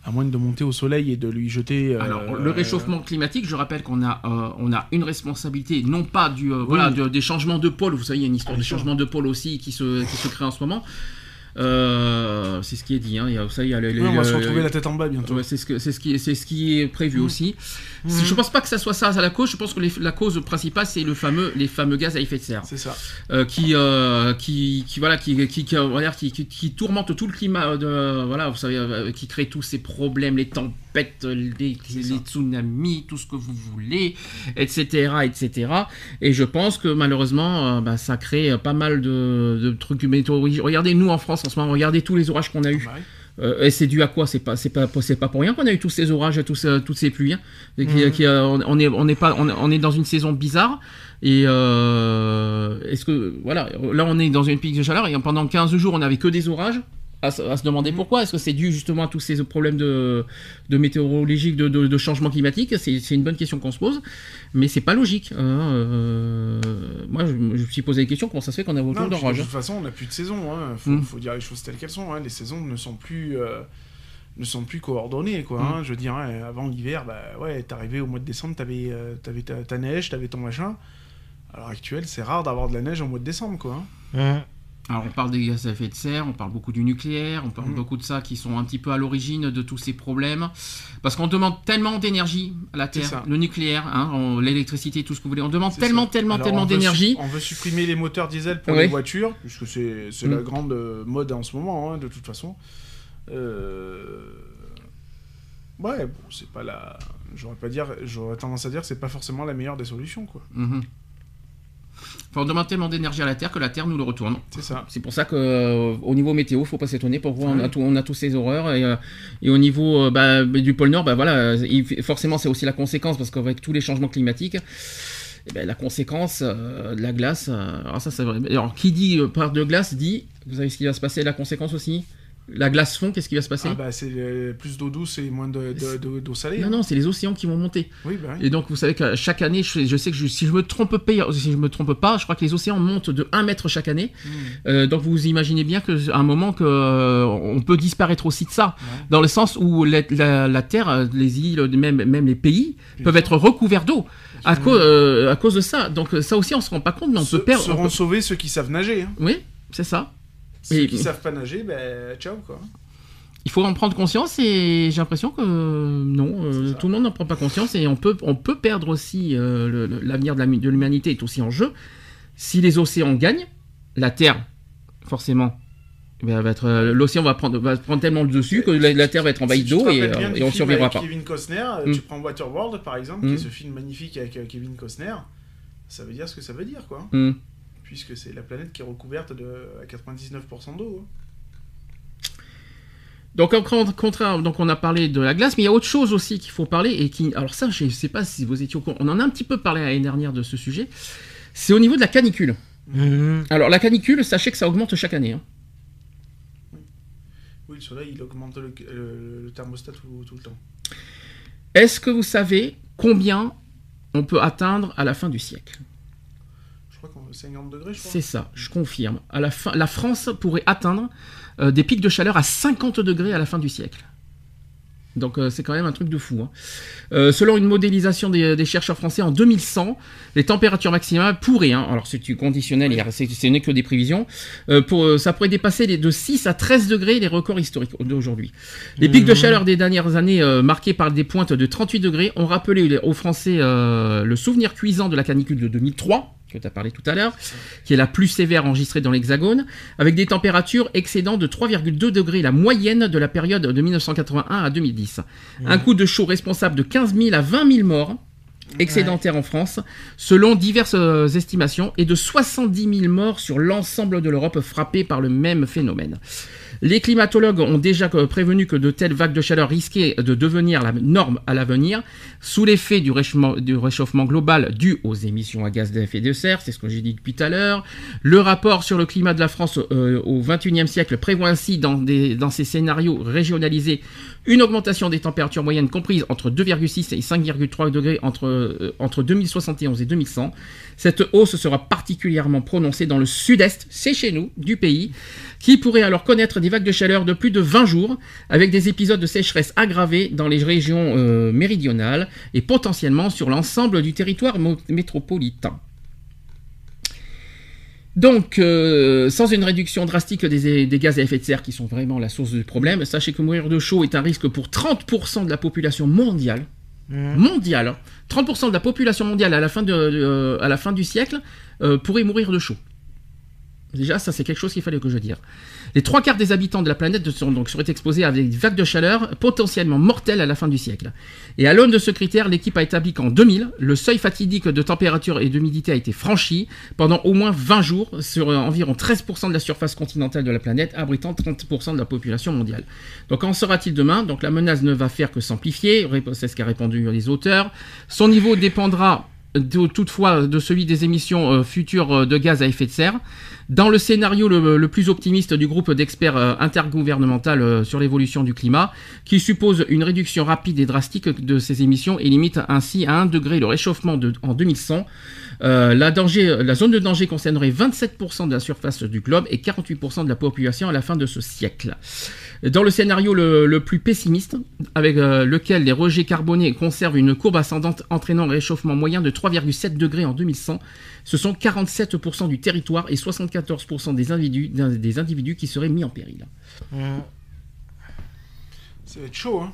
À moins de monter au soleil et de lui jeter. euh, Alors, le réchauffement climatique, je rappelle qu'on a, euh, on a une responsabilité, non pas du, euh, voilà, de- des changements de pôle. Vous savez, il y a une histoire Bien de sûr. changement de pôle aussi qui se, qui se crée en ce moment. Euh, c'est ce qui est dit. Hein. Il y a, ça, il y a le- ouais, on va se retrouver la tête en bas bientôt. Ouais, c'est ce que c'est ce qui est c'est ce qui est prévu Mm. aussi. Mhm. Je pense pas que ça soit ça à la cause. Je pense que les- la cause principale c'est le fameux les fameux gaz à effet de serre C'est ça. euh, qui, euh, qui qui voilà qui qui qui, qui, tourmente tout le climat de voilà vous savez qui crée tous ces problèmes les tempêtes les, C'est les tsunamis tout ce que vous voulez etc etc et je pense que malheureusement euh, bah, ça crée euh, pas mal de, de trucs météorologiques regardez nous en France en ce moment regardez tous les orages qu'on a eu Bah oui. euh, et c'est dû à quoi? C'est pas, c'est pas, c'est pas pour rien qu'on a eu tous ces orages, tous, euh, toutes ces pluies. hein. Et qui- Mhm. qui, euh, on, est, on est pas, on, on est dans une saison bizarre. Et euh, est-ce que voilà, là on est dans une pique de chaleur et pendant 15 jours on n'avait que des orages. À, se- à se demander pourquoi. Est-ce que c'est dû justement à tous ces problèmes de, de météorologiques, de, de, de changement climatique C'est une bonne question qu'on se pose, mais c'est pas logique. hein, euh, moi, je, je me suis posé des questions. Comment ça se fait qu'on a autant puis de toute façon, on n'a plus de saison. Hein. Faut, Mm. faut dire les choses telles qu'elles sont. hein. Les saisons ne sont plus, euh, ne sont plus coordonnées. Quoi, hein. Je veux dire, hein, avant l'hiver, bah, ouais, t'arrivais au mois de décembre, t'avais euh, t'avais ta, ta neige, t'avais ton machin. À l'heure actuelle, c'est rare d'avoir de la neige au mois de décembre. Quoi, hein. Hein. Alors on parle des gaz à effet de serre, on parle beaucoup du nucléaire, on parle Mm. beaucoup de ça qui sont un petit peu à l'origine de tous ces problèmes. Parce qu'on demande tellement d'énergie à la Terre, le nucléaire, hein, l'électricité, tout ce que vous voulez. On demande tellement, ça. tellement, Alors, tellement d'énergie. On veut supprimer les moteurs diesel pour les voitures, puisque c'est c'est Mm. la grande euh, mode en ce moment, hein, de toute façon. Euh, Ouais, bon, c'est pas la. J'aurais pas dire. J'aurais tendance à dire que c'est pas forcément la meilleure des solutions, quoi. Mhm. Enfin, on demande tellement d'énergie à la Terre que la Terre nous le retourne. C'est ça. C'est pour ça qu'au niveau météo, faut pas s'étonner. Pourquoi on, a Ouais. tout- on a tous ces horreurs et, euh, et au niveau euh, bah, du pôle Nord, bah voilà, il- forcément c'est aussi la conséquence parce qu'avec tous les changements climatiques, eh ben, la conséquence euh, de la glace. euh, alors ça, c'est vrai. Alors qui dit euh, part de glace dit, vous savez ce qui va se passer, la conséquence aussi? La glace fond, qu'est-ce qui va se passer Ah bah c'est euh, plus d'eau douce et moins de- de- de- d'eau salée. Non hein. non, c'est les océans qui vont monter. Oui, bah oui. Et donc vous savez que chaque année, je, je sais que je- si je me trompe pas, si je me trompe pas, je crois que les océans montent de 1 mètre chaque année. Mm. Euh, donc vous imaginez bien qu'à un moment que euh, on peut disparaître aussi de ça, Ouais. dans le sens où la, la- la terre, les îles, même même les pays Bien peuvent sûr. être recouverts d'eau à, cause à cause de ça. Donc ça aussi on se rend pas compte, mais on Se- peut perdre. on seront peut- sauvés ceux qui savent nager. hein. Oui, c'est ça. Ceux Et- qui savent pas nager, ben ciao quoi. Il faut en prendre conscience et j'ai l'impression que euh, non, euh, tout le monde n'en prend pas conscience et on peut on peut perdre aussi euh, l'avenir de l'humanité est aussi en jeu. Si les océans gagnent, la Terre forcément. ben, va être euh, l'océan va prendre va prendre tellement le dessus que la, la terre va être envahie Si d'eau et, euh, et on survivra pas. Kevin Costner, Mm. tu prends Waterworld par exemple, qui est ce film magnifique avec euh, Kevin Costner, ça veut dire ce que ça veut dire quoi. Hmm. Puisque c'est la planète qui est recouverte de à 99% d'eau. hein. Donc au con- contraire, donc on a parlé de la glace, mais il y a autre chose aussi qu'il faut parler et qui, alors ça, je ne sais pas si vous étiez au courant, on en a un petit peu parlé l'année dernière de ce sujet. C'est au niveau de la canicule. Mhm. Alors la canicule, sachez que ça augmente chaque année. hein. Oui, le soleil il augmente le, le- le thermostat tout, tout le temps. Est-ce que vous savez combien on peut atteindre à la fin du siècle Je crois qu'on est 50 degrés, je crois. C'est ça, je confirme. À la, fin, la France pourrait atteindre euh, des pics de chaleur à 50 degrés à la fin du siècle. Donc euh, c'est quand même un truc de fou. hein. Euh, selon une modélisation des, des chercheurs français en 2100, les températures maximales pourraient, hein, alors c'est conditionnel, c'est- ce n'est que des prévisions, euh, pour, ça pourrait dépasser les, de 6 à 13 degrés les records historiques d'aujourd'hui. Les pics de Mhm. chaleur des dernières années marqués par des pointes de 38 degrés ont rappelé aux Français le souvenir cuisant de la canicule de 2003 que tu as parlé tout à l'heure, qui est la plus sévère enregistrée dans l'Hexagone, avec des températures excédant de 3,2 degrés la moyenne de la période de 1981 à 2010. Un coup de chaud responsable de 15 000 à 20 000 morts excédentaire en France, selon diverses euh, estimations, et de 70 000 morts sur l'ensemble de l'Europe frappée par le même phénomène. Les climatologues ont déjà euh, prévenu que de telles vagues de chaleur risquaient de devenir la norme à l'avenir, sous l'effet du réchauffement, global dû aux émissions à gaz d'effet de serre, c'est ce que j'ai dit depuis tout à l'heure. Le rapport sur le climat de la France euh, au XXIe siècle prévoit ainsi dans, des, dans ces scénarios régionalisés une augmentation des températures moyennes comprises entre 2,6 et 5,3 degrés entre, euh, entre 2071 et 2100. Cette hausse sera particulièrement prononcée dans le sud-est, c'est chez nous, du pays, qui pourrait alors connaître des vagues de chaleur de plus de 20 jours, avec des épisodes de sécheresse aggravés dans les régions euh, méridionales et potentiellement sur l'ensemble du territoire métropolitain. Donc, euh, sans une réduction drastique des, des gaz à effet de serre qui sont vraiment la source du problème, sachez que mourir de chaud est un risque pour 30% de la population mondiale. Mhm. Mondiale. hein. 30% de la population mondiale à la fin, de, de- à la fin du siècle euh, pourrait mourir de chaud. Déjà, ça c'est quelque chose qu'il fallait que je dise. Les trois quarts des habitants de la planète sont donc seraient exposés à des vagues de chaleur potentiellement mortelles à la fin du siècle. Et à l'aune de ce critère, l'équipe a établi qu'en 2000, le seuil fatidique de température et d'humidité a été franchi pendant au moins 20 jours sur euh, environ 13% de la surface continentale de la planète, abritant 30% de la population mondiale. Donc qu'en sera-t-il demain? Donc la menace ne va faire que s'amplifier, c'est ce qu'a répondu les auteurs. Son niveau dépendra toutefois de celui des émissions euh, futures euh, de gaz à effet de serre. Dans le scénario le, plus optimiste du groupe d'experts euh, intergouvernemental sur l'évolution du climat, qui suppose une réduction rapide et drastique de ces émissions et limite ainsi à 1 degré le réchauffement en 2100, euh, la, danger, la zone de danger concernerait 27% de la surface du globe et 48% de la population à la fin de ce siècle. Dans le scénario le, le plus pessimiste, avec euh, lequel les rejets carbonés conservent une courbe ascendante entraînant un réchauffement moyen de 3,7 degrés en 2100, ce sont 47% du territoire et 74% des individus, des individus qui seraient mis en péril. Mhm. Ça va être chaud, hein.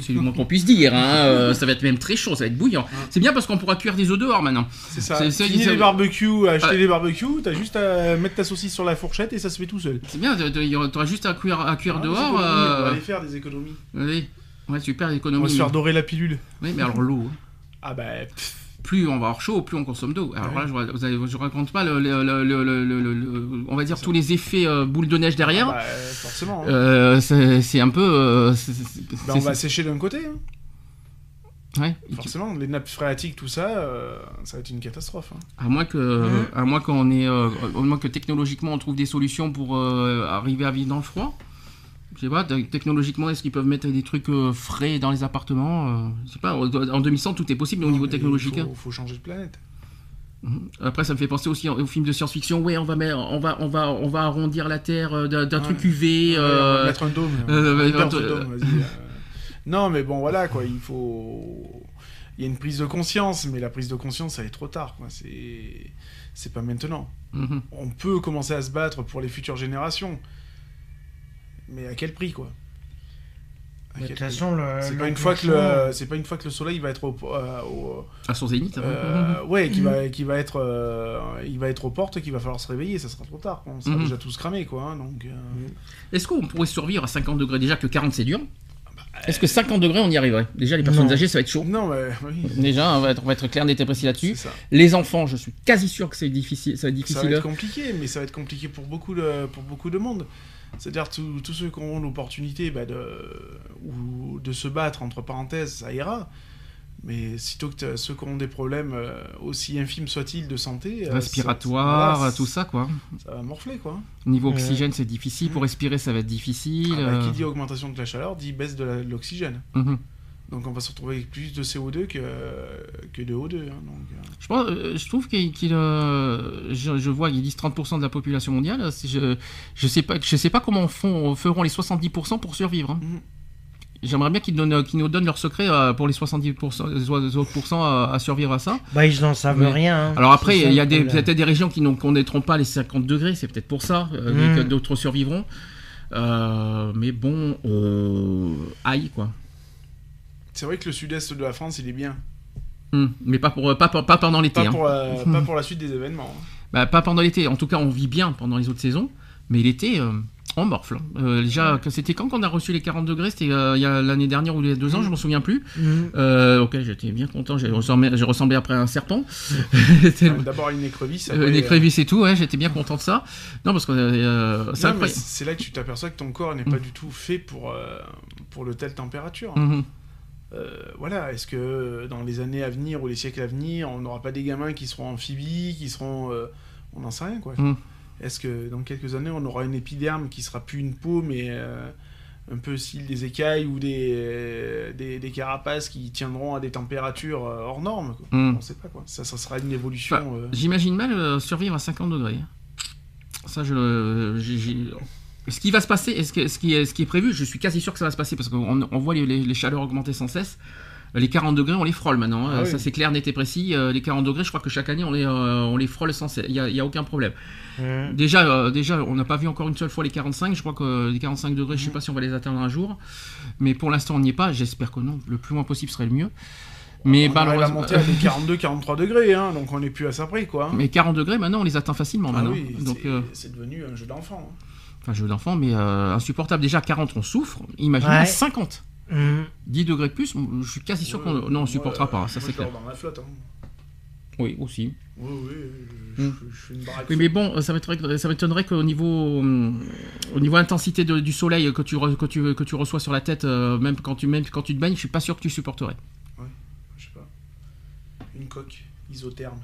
C'est le moins qu'on puisse dire, hein, euh, ça va être même très chaud, ça va être bouillant. C'est bien parce qu'on pourra cuire des œufs dehors maintenant. C'est ça. C'est- Fini c'est- les barbecues, acheter Ouais. les barbecues, t'as juste à mettre ta saucisse sur la fourchette et ça se fait tout seul. C'est bien, t'auras juste à cuire, à cuire Ah, dehors. économies, On va euh, aller faire des économies. oui. Ouais, super On économie. va se faire dorer la pilule. Oui, mais alors l'eau. hein. Ah bah, pff, plus on va avoir chaud, plus on consomme d'eau. Alors Ouais. là, je, vous avez- je raconte pas le, on va dire tous les effets euh, boule de neige derrière. bah, euh, forcément. hein. Euh, c'est un peu. euh, Bah, on va sécher d'un côté. hein. ouais. Forcément, les nappes phréatiques, tout ça, euh, ça va être une catastrophe. hein. À moins que, à moins qu'on ait, à moins que technologiquement on trouve des solutions pour arriver à vivre dans le froid. Je sais pas, te- technologiquement, est-ce qu'ils peuvent mettre des trucs euh, frais dans les appartements euh, Je sais pas, en 2100 tout est possible au Non, niveau mais technologique. hein. Il faut, faut changer de planète. Après, ça me fait penser aussi aux films de science-fiction. Ouais, on va, mettre, on va, on va, on va arrondir la Terre euh, d'un Ouais. truc UV. Ouais, euh, mettre un dôme. euh, dôme. Non, mais bon, voilà, quoi. Il faut. Il y a une prise de conscience, mais la prise de conscience, ça est trop tard. C'est pas maintenant. mhm. On peut commencer à se battre pour les futures générations. Mais à quel prix, quoi? De quel toute prix? façon, le. c'est pas une fois que le c'est pas une fois que le soleil va être au, euh, au- À son zénith. hein. euh, ouais qui va qui va être euh, il va être aux portes qu'il va falloir se réveiller ça sera trop tard on sera Mhm. déjà tous cramés quoi hein, donc euh, Est-ce qu'on pourrait survivre à 50 degrés Déjà que 40 c'est dur? Est-ce que 50 degrés on y arriverait? Déjà les personnes Non. âgées ça va être chaud. non mais oui Déjà on va être, on va être clair, net et précis là-dessus. Les enfants, je suis quasi sûr que c'est difficile. Ça va être ça va difficile. être compliqué mais ça va être compliqué pour beaucoup de pour beaucoup de monde c'est-à-dire tous ceux qui auront l'opportunité bah, de ou de se battre entre parenthèses ça ira mais sitôt que ceux qui auront des problèmes euh, aussi infimes soient-ils de santé euh, Respiratoire, tout ça quoi. ça va morfler quoi Niveau oxygène c'est difficile. Pour respirer ça va être difficile. Ah bah, euh, qui dit augmentation de la chaleur dit baisse de l'oxygène mhm. Donc on va se retrouver avec plus de CO2 que, que de O2. hein, donc, euh. Je, pense, euh, je trouve qu'il, euh, je, je vois qu'ils disent 30% de la population mondiale. Je, je sais pas, je sais pas comment font, feront les 70% pour survivre. hein. Mhm. J'aimerais bien qu'ils, nous donnent leur secret pour les 70% les autres pourcents à, à survivre à ça. Bah, ils n'en savent Mais- rien. hein. Alors après, il y a peut-être des régions qui n'ont- connaîtront pas les 50 degrés, c'est peut-être pour ça, euh, Mhm. que d'autres survivront. Euh, mais bon, euh, aïe quoi. C'est vrai que le sud-est de la France, il est bien. Hum, Mais pas, pour, pas, pour- pas pendant l'été. Pas hein. pour, euh, pas pour la suite des événements. hein. Bah, pas pendant l'été. En tout cas, on vit bien pendant les autres saisons. Mais l'été, euh, On morfle. Euh, déjà, c'était quand qu'on a reçu les 40 degrés? C'était euh, il y a l'année dernière ou il y a deux ans, je m'en souviens plus. Mhm. Euh, ok, j'étais bien content. J'ai ressemblé, j'ai ressemblé après à un serpent. Euh, D'abord une écrevisse. euh, après, une euh, écrevisse et tout. Ouais, j'étais bien content de ça. Non, parce que euh, c'est non, mais incroyable. C'est là que tu t'aperçois que ton corps n'est pas du tout fait pour, euh, pour le telle température. Mhm. Euh, voilà, est-ce que dans les années à venir ou les siècles à venir, on n'aura pas des gamins qui seront amphibies, qui seront. euh, on n'en sait rien, quoi. Mm. Est-ce que dans quelques années, on aura une épiderme qui sera plus une peau, mais euh, un peu style des écailles ou des, euh, des, des carapaces qui tiendront à des températures euh, hors normes quoi. Mm. On sait pas, quoi. Ça, ça sera une évolution. Enfin, euh, J'imagine mal euh, survivre à 50 degrés. Ça, je. euh, Ce qui va se passer, et ce, que- ce qui est, ce qui est prévu, je suis quasi sûr que ça va se passer parce qu'on on voit les, les- les chaleurs augmenter sans cesse. Les 40 degrés, on les frôle maintenant. hein. Ah oui. Ça, c'est clair, net et précis. Euh, les 40 degrés, je crois que chaque année, on les, euh, on les frôle sans cesse. Il n'y a, aucun problème. Déjà, euh, déjà on n'a pas vu encore une seule fois les 45. Je crois que les 45 degrés, je sais pas si on va les atteindre un jour. Mais pour l'instant, on n'y est pas. J'espère que non. Le plus loin possible serait le mieux. Mais on arrive à malheureusement. monter à des 42-43 degrés, hein, donc on n'est plus à ça près, quoi. Mais 40 degrés, maintenant, on les atteint facilement. Ah maintenant. oui, Donc, c'est c'est devenu un jeu d'enfant. hein. Enfin, jeu d'enfant, mais euh, insupportable. Déjà, 40, on souffre. Imagine Ouais. à 50. Mhm. 10 degrés de plus, je suis quasi sûr qu'on Ouais, non, on supportera pas, ça c'est clair. dans la flotte. hein. Oui, aussi. Oui, oui, je, je- je fais une baraque. Oui, mais bon, ça m'étonnerait ça m'étonnerait qu'au niveau, hum, au niveau intensité de- du soleil que tu, re- que, tu, que tu reçois sur la tête, euh, même, quand tu, même quand tu te baignes, je suis pas sûr que tu supporterais. Je sais pas. Une coque isotherme.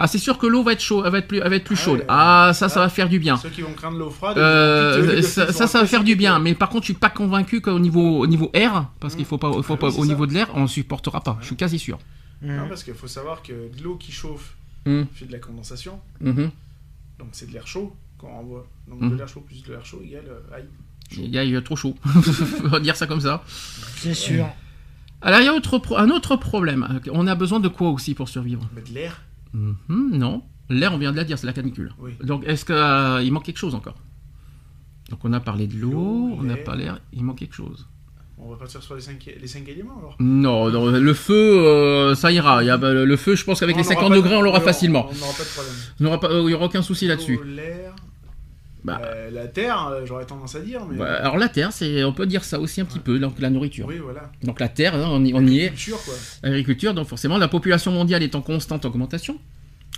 Ah, c'est sûr que l'eau va être chaude, elle va être plus, elle va être plus Ah chaude. ouais. Ah, ça, ça va faire du bien. Ceux qui vont craindre l'eau froide. Euh, ça, ça, va faire du bien, mais par contre, je suis pas convaincu qu'au niveau, au niveau air, parce qu'il faut pas, il faut Ah pas oui, au ça. niveau de l'air, on supportera pas. Je suis quasi sûr. Non, parce qu'il faut savoir que de l'eau qui chauffe Mm. fait de la condensation, Mhm. donc c'est de l'air chaud quand on renvoie. Donc Mm. de l'air chaud plus de l'air chaud égale euh, aïe. Il y a, il y a trop chaud. on va dire ça comme ça. C'est sûr. Alors, il y a autre pro- un autre problème. On a besoin de quoi aussi pour survivre? Mais de l'air Mhm, Non. L'air, on vient de la dire, c'est la canicule. Oui. Donc, est-ce qu'il manque quelque chose encore? Donc, on a parlé de l'eau, on pas l'air, il manque quelque chose. On va partir sur les 5 les cinq éléments alors. Non, non, le feu, euh, ça ira. Il y a, bah, le feu, je pense qu'avec les aura 50 pas de- degrés, on l'aura facilement. On n'aura pas de problème. Il n'y aura, pas- euh, il y aura aucun souci là-dessus. L'air. Bah. euh, la terre, euh, j'aurais tendance à dire, mais. Ouais, alors, la terre, c'est, on peut dire ça aussi un petit peu, donc la nourriture. Oui, voilà. Donc, la terre, hein, on y, on y est. Quoi. Agriculture, donc forcément, la population mondiale est en constante augmentation.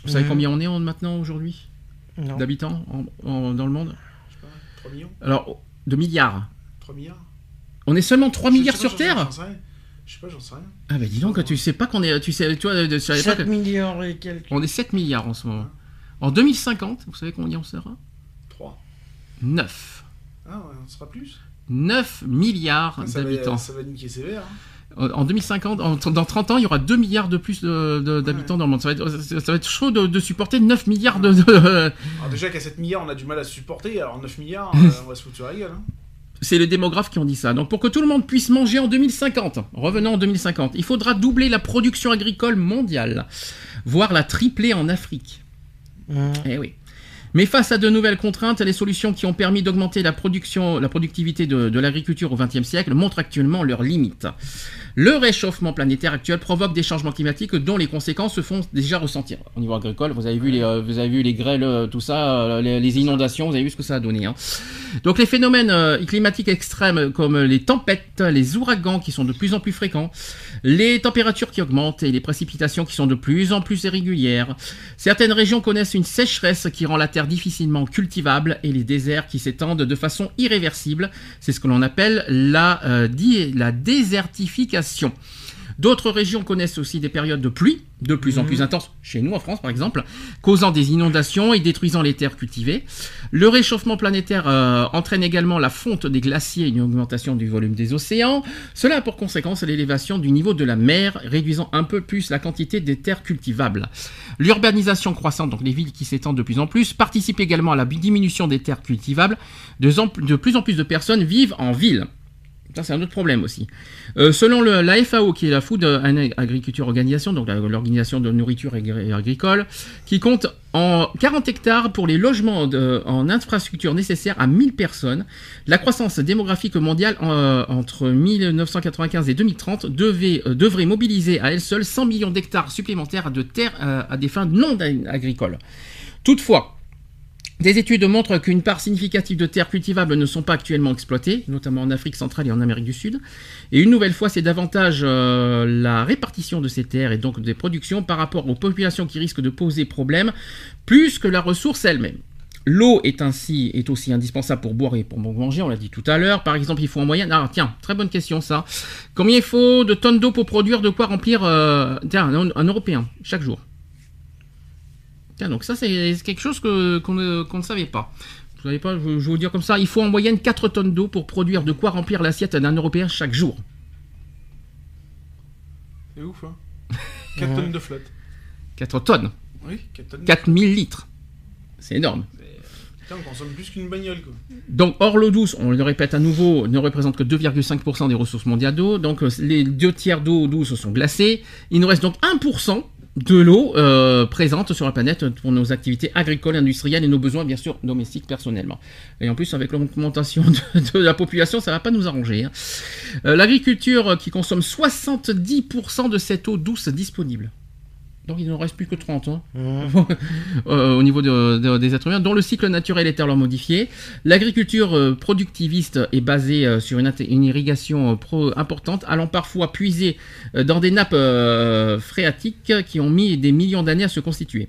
Vous savez Mhm. combien on est en- maintenant aujourd'hui d'habitants dans le monde? Je sais pas, 3 millions Alors, de milliards. 3 milliards On est seulement 3 Je milliards sais pas, sur sais- Terre? sais. Je sais pas, j'en sais rien. Ah bah dis donc, tu sais pas qu'on est... Tu sais, tu vois, sur l'époque, 7 milliards et quelques. on est 7 milliards en ce moment. En 2050, vous savez combien on sera? 3. 9. Ah ouais, on sera plus 9 milliards Ah, ça, d'habitants. va, ça va niquer sévère. hein. En en 2050, en- dans 30 ans, il y aura 2 milliards de plus d'habitants dans le monde. Ça va être, ça va être chaud de, de supporter 9 milliards de... de- Alors déjà qu'à 7 milliards, on a du mal à se supporter, alors 9 milliards, euh, on va se foutre sur la gueule. hein. C'est les démographes qui ont dit ça. Donc pour que tout le monde puisse manger en 2050, revenons en 2050, il faudra doubler la production agricole mondiale, voire la tripler en Afrique. Mhm. Eh oui. Mais face à de nouvelles contraintes, les solutions qui ont permis d'augmenter la production, la productivité de, de l'agriculture au XXe siècle montrent actuellement leurs limites. Le réchauffement planétaire actuel provoque des changements climatiques dont les conséquences se font déjà ressentir. Au niveau agricole, vous avez vu les, euh, vous avez vu les grêles, euh, tout ça, euh, les, les inondations, vous avez vu ce que ça a donné. hein. Donc les phénomènes climatiques extrêmes comme les tempêtes, les ouragans qui sont de plus en plus fréquents, les températures qui augmentent et les précipitations qui sont de plus en plus irrégulières. Certaines régions connaissent une sécheresse qui rend la terre difficilement cultivable et les déserts qui s'étendent de façon irréversible. C'est ce que l'on appelle la, euh, désertification. D'autres régions connaissent aussi des périodes de pluie de plus en plus intenses, chez nous en France par exemple, causant des inondations et détruisant les terres cultivées. Le réchauffement planétaire euh, entraîne également la fonte des glaciers et une augmentation du volume des océans. Cela a pour conséquence l'élévation du niveau de la mer, réduisant un peu plus la quantité des terres cultivables. L'urbanisation croissante, donc les villes qui s'étendent de plus en plus, participe également à la diminution des terres cultivables. De plus en plus de personnes vivent en ville. Ça, c'est un autre problème aussi. Euh, selon la FAO, qui est la Food Agriculture Organisation, donc l'organisation de nourriture agri- agricole, qui compte en 40 hectares pour les logements en infrastructure nécessaires à 1000 personnes, la croissance démographique mondiale en- entre 1995 et 2030 devait, euh, devrait mobiliser à elle seule 100 millions d'hectares supplémentaires de terres euh, à des fins non agricoles. Toutefois, Des études montrent qu'une part significative de terres cultivables ne sont pas actuellement exploitées, notamment en Afrique centrale et en Amérique du Sud. Et une nouvelle fois, c'est davantage euh, la répartition de ces terres et donc des productions par rapport aux populations qui risquent de poser problème, plus que la ressource elle-même. L'eau est ainsi est aussi indispensable pour boire et pour manger, on l'a dit tout à l'heure. Par exemple, il faut en moyenne. Ah tiens, très bonne question ça. Combien il faut de tonnes d'eau pour produire de quoi remplir euh, un Européen chaque jour? Tiens, donc ça c'est quelque chose qu'on ne, savait pas. Vous savez pas, je, vais vous dire comme ça, il faut en moyenne 4 tonnes d'eau pour produire de quoi remplir l'assiette d'un Européen chaque jour. C'est ouf, hein 4 Ouais. tonnes de flotte. 4 tonnes, Oui, 4 tonnes. 4000 litres. C'est énorme. Putain, on consomme plus qu'une bagnole, quoi. Donc, or l'eau douce, on le répète à nouveau, ne représente que 2,5% des ressources mondiales d'eau. Donc, euh, les deux tiers d'eau douce sont glacés. Il nous reste donc 1% de l'eau euh, présente sur la planète pour nos activités agricoles, industrielles et nos besoins, bien sûr, domestiques personnellement. Et en plus, avec l'augmentation de, la population, ça va pas nous arranger. hein. Euh, L'agriculture qui consomme 70% de cette eau douce disponible. Donc, il ne reste plus que 30. Hein Mhm. euh, au niveau de- de- des êtres humains, dont le cycle naturel est alors modifié. L'agriculture euh, productiviste est basée euh, sur une, irrigation pro- importante, allant parfois puiser dans des nappes euh, phréatiques qui ont mis des millions d'années à se constituer.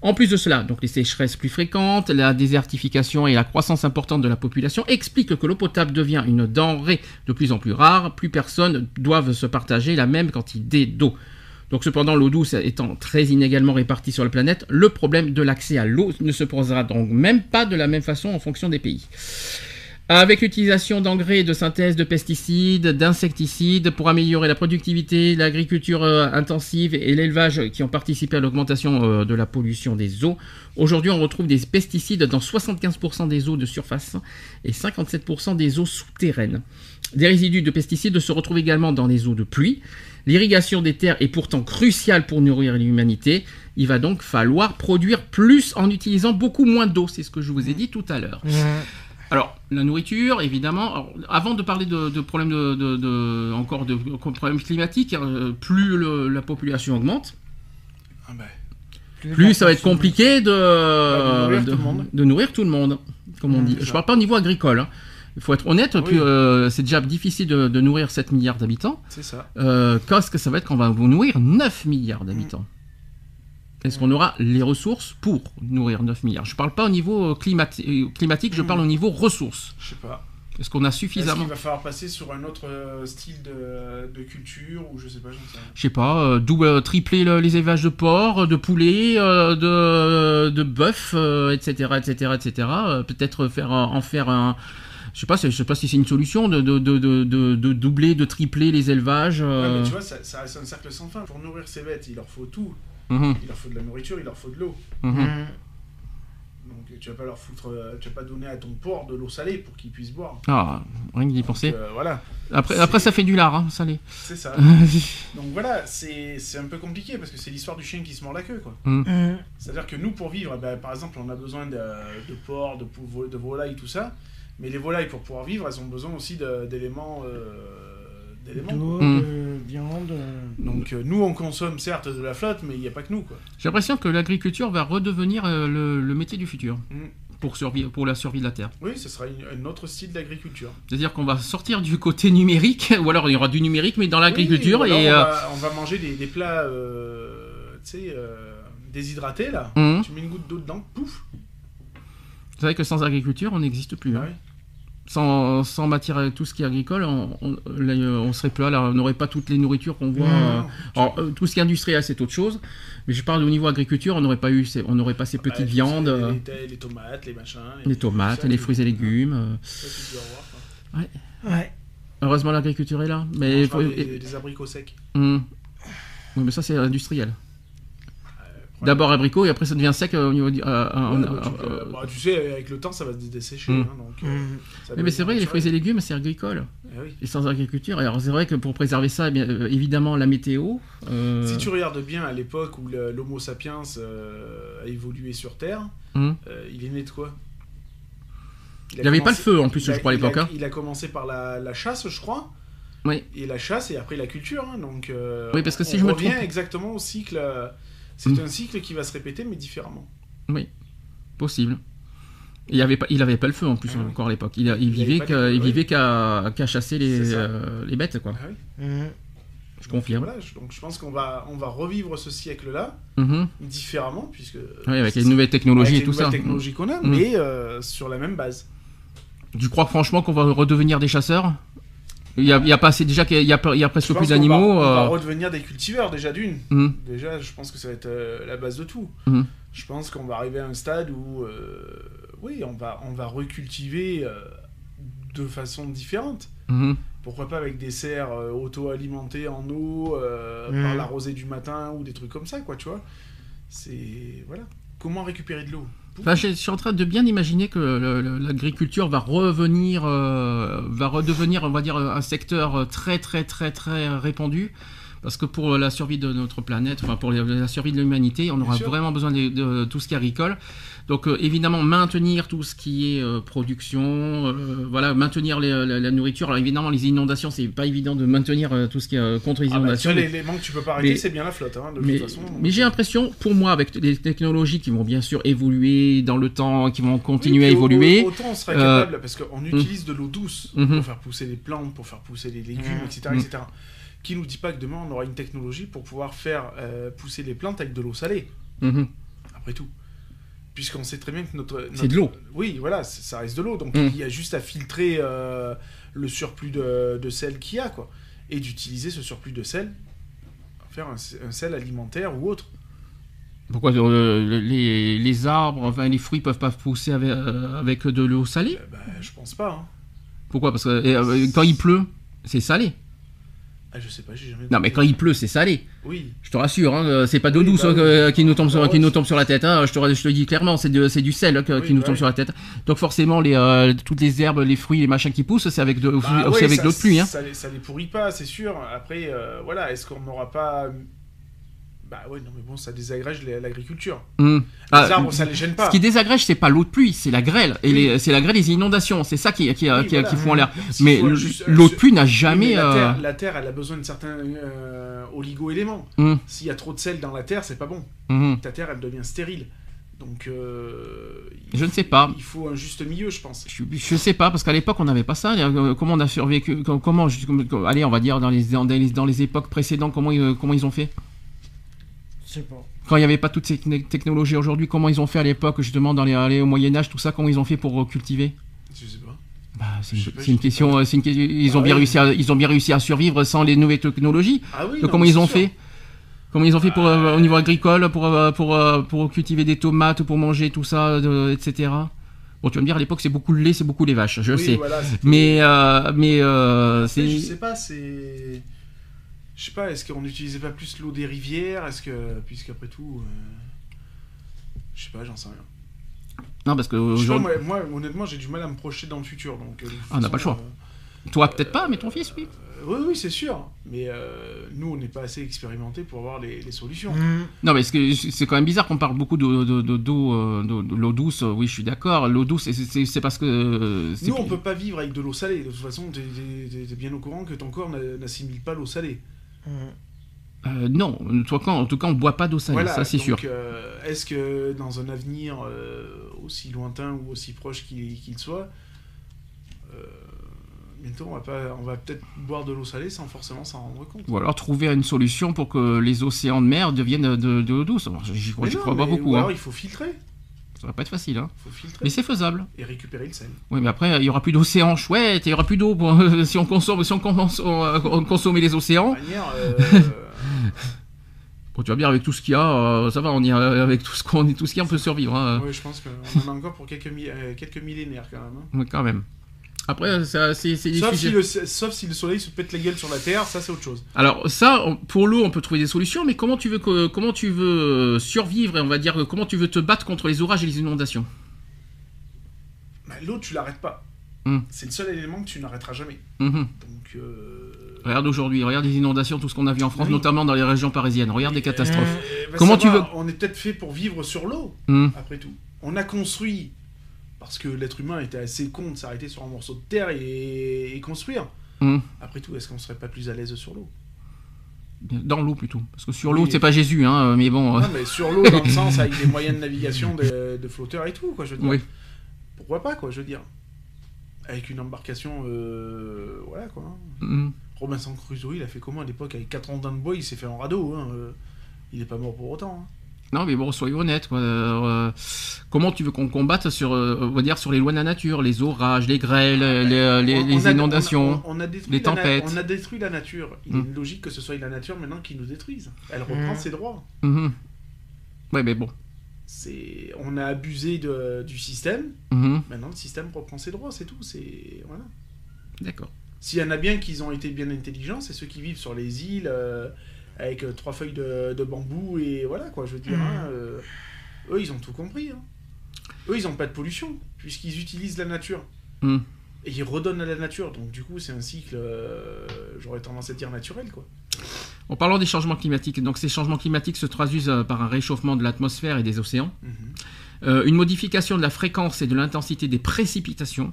En plus de cela, donc les sécheresses plus fréquentes, la désertification et la croissance importante de la population expliquent que l'eau potable devient une denrée de plus en plus rare. Plus personne doivent se partager la même quantité d'eau. Donc cependant, l'eau douce étant très inégalement répartie sur la planète, le problème de l'accès à l'eau ne se posera donc même pas de la même façon en fonction des pays. Avec l'utilisation d'engrais de synthèse, de pesticides, d'insecticides pour améliorer la productivité, l'agriculture euh, intensive et l'élevage qui ont participé à l'augmentation euh, de la pollution des eaux, aujourd'hui on retrouve des pesticides dans 75% des eaux de surface et 57% des eaux souterraines. Des résidus de pesticides se retrouvent également dans les eaux de pluie. L'irrigation des terres est pourtant cruciale pour nourrir l'humanité. Il va donc falloir produire plus en utilisant beaucoup moins d'eau. C'est ce que je vous ai dit tout à l'heure. Alors, la nourriture, évidemment. Alors, avant de parler de, de problèmes de, de- de- encore de, de problèmes climatiques, euh, plus le- la population augmente, Ah bah. plus ça va être compliqué de, de nourrir de- tout le monde. de nourrir tout le monde, comme on dit. Je parle pas au niveau agricole. hein. Il faut être honnête, Oui. euh, c'est déjà difficile de, de nourrir 7 milliards d'habitants. C'est ça. Euh, Qu'est-ce que ça va être quand on va vous nourrir 9 milliards d'habitants? Est-ce qu'on aura les ressources pour nourrir 9 milliards? Je parle pas au niveau euh, climati- climatique, je Mm. parle au niveau ressources. Je sais pas. Est-ce qu'on a Est-ce suffisamment qu'il va falloir passer sur un autre style de, de culture ou je sais pas, je sais pas, euh, euh, tripler le- les élevages de porc, de poulet, euh, de, de bœuf, etc., etc., etc. Peut-être faire en faire un, je sais pas, je sais pas si c'est une solution de, de, de, de, doubler, de tripler les élevages. Ouais, euh, mais tu vois, ça, ça reste un cercle sans fin. Pour nourrir ces bêtes, il leur faut tout. mhm, Il leur faut de la nourriture, il leur faut de l'eau. mhm. Mhm. Donc tu vas pas leur foutre, euh, tu vas pas donner à ton porc de l'eau salée pour qu'il puisse boire. Ah, rien que d'y penser. Euh, voilà, Après, après, ça fait du lard, hein, salé. c'est ça. Donc voilà, c'est c'est un peu compliqué parce que c'est l'histoire du chien qui se mord la queue, quoi. C'est-à-dire que nous, pour vivre, ben, par exemple, on a besoin de, de porc, de, de volailles, tout ça. Mais les volailles, pour pouvoir vivre, elles ont besoin aussi d'éléments. euh, d'éléments, D'eau, de viande. euh, Donc euh, nous, on consomme certes de la flotte, mais il n'y a pas que nous, quoi. J'ai l'impression que l'agriculture va redevenir euh, le, le métier du futur Mm. pour, survivre, pour la survie de la Terre. Oui, ce sera une- un autre style d'agriculture. C'est-à-dire qu'on va sortir du côté numérique, ou alors il y aura du numérique, mais dans l'agriculture. Oui, et on, euh, va, on va manger des, des plats, euh, tu sais, euh, déshydratés, là. hum, Tu mets une goutte d'eau dedans, pouf c'est vrai que sans agriculture, on n'existe plus. hein. Ah oui. Sans, sans matière, tout ce qui est agricole, on, on, là, on serait plat, là, on n'aurait pas toutes les nourritures qu'on voit. Non, euh, non, non. alors, euh, tout ce qui est industriel, c'est autre chose. Mais je parle au niveau agriculture, on n'aurait pas eu, ces- on n'aurait pas ces Bah, petites viandes, Les, euh, les- les tomates, les machins. les tomates, ça, les fruits et légumes. euh. Ouais. Heureusement, l'agriculture est là. Mais, faut- des, abricots secs. hum. Mais ça, c'est industriel. Ouais. D'abord abricot et après ça devient sec euh, au niveau du. euh, euh, Ouais, euh, bah, tu, euh, bah, tu sais, avec le temps, ça va se dessécher. Mm. hein, donc, ça oui, mais c'est vrai, les fruits et légumes, c'est agricole. Eh oui. Et sans agriculture, alors c'est vrai que pour préserver ça, eh bien, évidemment, la météo. euh, Si tu regardes bien à l'époque où l'Homo sapiens euh, a évolué sur Terre, euh, il est né de quoi? Il n'y avait pas le feu en plus, a- je crois, à il a- l'époque. hein. Il a commencé par la, la chasse, je crois. Oui. Et la chasse et après la culture. hein, donc, euh, Oui, parce que si on je me revient trompe- exactement au cycle. C'est Mm. un cycle qui va se répéter, mais différemment. Possible. Il avait pas, il avait pas le feu en plus Ah oui. encore à l'époque. Il, vivait qu'à, de- il oui. vivait qu'à, qu'à chasser les, euh, les bêtes quoi. Ah oui. Mhm. Je confirme. Voilà, je- donc je pense qu'on va, on va revivre ce siècle-là Mhm. différemment, puisque. Oui, avec les nouvelles technologies avec et tout les nouvelles ça. technologies qu'on a, Mhm. mais euh, sur la même base. Tu crois franchement qu'on va redevenir des chasseurs? Il y, a, il y a pas assez déjà qu'il y a, il y a presque Je pense plus d'animaux. Va, on va euh, redevenir des cultiveurs déjà d'une. mhm. Déjà, je pense que ça va être euh, la base de tout. Mhm. Je pense qu'on va arriver à un stade où, euh, oui, on va, on va recultiver euh, de façon différente. Mhm. Pourquoi pas avec des serres euh, auto-alimentées en eau par la rosée du matin ou des trucs comme ça, quoi, tu vois. C'est voilà. Comment récupérer de l'eau? Enfin, je je suis en train de bien imaginer que l'agriculture va revenir, euh, va redevenir, on va dire, un secteur très très très très répandu. Parce que pour la survie de notre planète, enfin pour la- survie de l'humanité, on aura vraiment besoin de, de tout ce qui est agricole. Donc euh, évidemment maintenir tout ce qui est euh, production, euh, voilà, maintenir les- la, la nourriture. Alors évidemment les inondations, c'est pas évident de maintenir euh, tout ce qui est euh, contre les Ah bah, inondations. tu vois, l'élément que tu peux pas arrêter, mais- c'est bien la flotte, hein, de mais, toute façon. mais j'ai l'impression, pour moi, avec les technologies qui vont bien sûr évoluer dans le temps, qui vont continuer Oui, à évoluer, au- Autant on serait euh, capable, parce qu'on utilise de l'eau douce Mhm. pour faire pousser les plantes, pour faire pousser les légumes, Mhm. etc., Mhm. etc. Qui nous dit pas que demain on aura une technologie pour pouvoir faire euh, pousser les plantes avec de l'eau salée, Mhm. après tout. Puisqu'on sait très bien que notre. C'est de l'eau. Oui, voilà, ça reste de l'eau. Donc Mhm. il y a juste à filtrer euh, le surplus de, de sel qu'il y a, quoi. Et d'utiliser ce surplus de sel, faire un, un sel alimentaire ou autre. pourquoi euh, les, les arbres, enfin les fruits peuvent pas pousser avec, euh, avec de l'eau salée? Euh, bah, je pense pas. hein. Pourquoi? Parce que quand il pleut, c'est salé. Ah, je sais pas, j'ai jamais. Non, mais quand il pleut, c'est salé. Oui. Je te rassure, hein, euh, c'est pas d'eau Oui, douce bah hein, oui. que- qui nous tombe sur, Bah qui nous tombe sur la tête. hein, je, te, je te dis clairement, c'est du sel hein, Oui, qui nous bah tombe sur la tête. Donc forcément, les, euh, toutes les herbes, les fruits, les machins qui poussent, c'est avec de, Bah aussi ouais, avec ça- de l'eau de pluie. Ça, les, ça les pourrit pas, c'est sûr. Après, euh, voilà, est-ce qu'on n'aura pas. Bah ouais, non, mais bon, ça désagrège l'agriculture. Hum. Les Ah, arbres, ça les gêne pas. Ce qui désagrège, c'est pas l'eau de pluie, c'est la grêle. Et les- c'est la grêle des inondations. C'est ça qui, qui, Oui, qui, voilà. fout en l'air. Mais l'eau de euh, pluie n'a jamais. la, euh, terre, la Terre, elle a besoin de certains euh, oligo-éléments. hum, S'il y a trop de sel dans la Terre, c'est pas bon. Ta Terre, elle devient stérile. Donc. euh, Je ne sais pas. Il faut un juste milieu, je pense. Je, je sais pas, parce qu'à l'époque, on n'avait pas ça. Comment on a survécu com- Comment, allez, on va dire dans les, dans les, dans les époques précédentes, comment, ils- comment ils ont fait? Pas. Quand il n'y avait pas toutes ces techn- technologies aujourd'hui, comment ils ont fait à l'époque, justement, dans les, allez, au Moyen-Âge, tout ça, comment ils ont fait pour euh, cultiver? Je sais pas. bah, c'est une, pas, c'est une je sais question. une ils, Ah ont bien oui. réussi à, ils ont bien réussi à survivre sans les nouvelles technologies. Ah oui. Donc, non, comment ils ont sûr. fait? Comment ils ont fait pour, euh, Euh, au niveau agricole pour, euh, pour, pour cultiver des tomates, pour manger tout ça, de- etc. Bon, tu vas me dire, à l'époque, c'est beaucoup le lait, c'est beaucoup les vaches, je Oui, sais. voilà, Mais, euh, mais euh, je sais pas, c'est. Je sais pas, est-ce qu'on n'utilisait pas plus l'eau des rivières? Est-ce que. Puisqu'après tout. euh, Je sais pas, j'en sais rien. Non, parce que pas, moi, moi, honnêtement, j'ai du mal à me projeter dans le futur. Donc, euh, Ah, on n'a pas le choix. Toi, peut-être pas, mais ton fils, oui. euh, oui, oui, c'est sûr. Mais euh, nous, on n'est pas assez expérimentés pour avoir les, les solutions. Mhm. Non, mais c'est c'est quand même bizarre qu'on parle beaucoup de, de, de- d'eau, euh, de- de l'eau douce. Oui, je suis d'accord. L'eau douce, c'est- c'est c'est parce que. euh, Nous, on plus- peut pas vivre avec de l'eau salée. De toute façon, t'es t'es- t'es bien au courant que ton corps n'a- n'assimile pas l'eau salée. Euh, non, en tout cas, on boit pas d'eau salée, Voilà, ça c'est sûr. euh, Est-ce que dans un avenir euh, aussi lointain ou aussi proche qu'il soit, euh, bientôt on va, pas, on va peut-être boire de l'eau salée sans forcément s'en rendre compte Ou alors trouver une solution pour que les océans de mer deviennent de, de l'eau douce. J'y crois, crois pas beaucoup. Ou hein. alors il faut filtrer. Ça va pas être facile. Hein. faut filtrer Mais c'est faisable. et récupérer le sel. Oui, mais après, il y aura plus d'océan chouette, il y aura plus d'eau pour- si on consomme, si on commence à consommer les De océans. manière, euh, Bon, tu vas bien avec tout ce qu'il y a, euh, ça va, on y avec tout ce qu'on tout ce qu'il y a, on peut survivre. Hein. ouais, je pense qu'on en a encore pour quelques, mi- euh, quelques millénaires quand même. hein. Oui, quand même. Après, c'est Sauf, si le, sauf si le soleil se pète la gueule sur la Terre, ça c'est autre chose. Alors ça, on- pour l'eau, on peut trouver des solutions, mais comment tu veux que, comment tu veux euh, survivre et on va dire euh, comment tu veux te battre contre les orages et les inondations? Bah, L'eau, tu l'arrêtes pas. Hmm. C'est le seul élément que tu n'arrêteras jamais. Mhm. Donc, euh, Regarde aujourd'hui, regarde les inondations, tout ce qu'on a vu en France, Oui. notamment dans les régions parisiennes. Regarde les catastrophes. euh, va Comment tu savoir, On est peut-être fait pour vivre sur l'eau, Hmm. après tout. On a construit, parce que l'être humain était assez con de s'arrêter sur un morceau de terre et, et construire. Hmm. Après tout, est-ce qu'on serait pas plus à l'aise sur l'eau? Dans l'eau plutôt, parce que sur Oui. l'eau, c'est pas Jésus, hein, mais bon. euh, Non, mais sur l'eau, dans le sens avec des moyens de navigation de, de flotteurs et tout, quoi, je veux dire. oui. pourquoi pas, quoi, je veux dire. Avec une embarcation, euh, voilà, quoi. Mhm. Robinson Crusoe, il a fait comment à l'époque Avec 4 ans d'un bois, il s'est fait un radeau, hein. euh, Il est pas mort pour autant. hein. Non, mais bon, soyons honnêtes. quoi. Euh, comment tu veux qu'on combatte sur, euh, on va dire, sur les lois de la nature, les orages, les grêles, les, les- On- les on a- inondations on a- on a détruit les tempêtes. on a détruit la nature. Il Mm. est logique que ce soit la nature maintenant qui nous détruise. Elle reprend Mm. ses droits. Mhm. Ouais, mais bon. C'est, on a abusé de- du système. Mhm. Maintenant, le système reprend ses droits, c'est tout. C'est voilà. D'accord. S'il y en a bien qui ont été bien intelligents, c'est ceux qui vivent sur les îles euh, avec euh, trois feuilles de, de bambou et voilà quoi. Je veux dire, Mm. hein, euh, eux ils ont tout compris. hein. Eux ils ont pas de pollution puisqu'ils utilisent la nature Mm. et ils redonnent à la nature. Donc du coup c'est un cycle, euh, j'aurais tendance à dire naturel quoi. En parlant des changements climatiques, donc ces changements climatiques se traduisent par un réchauffement de l'atmosphère et des océans, Mhm. Euh, une modification de la fréquence et de l'intensité des précipitations.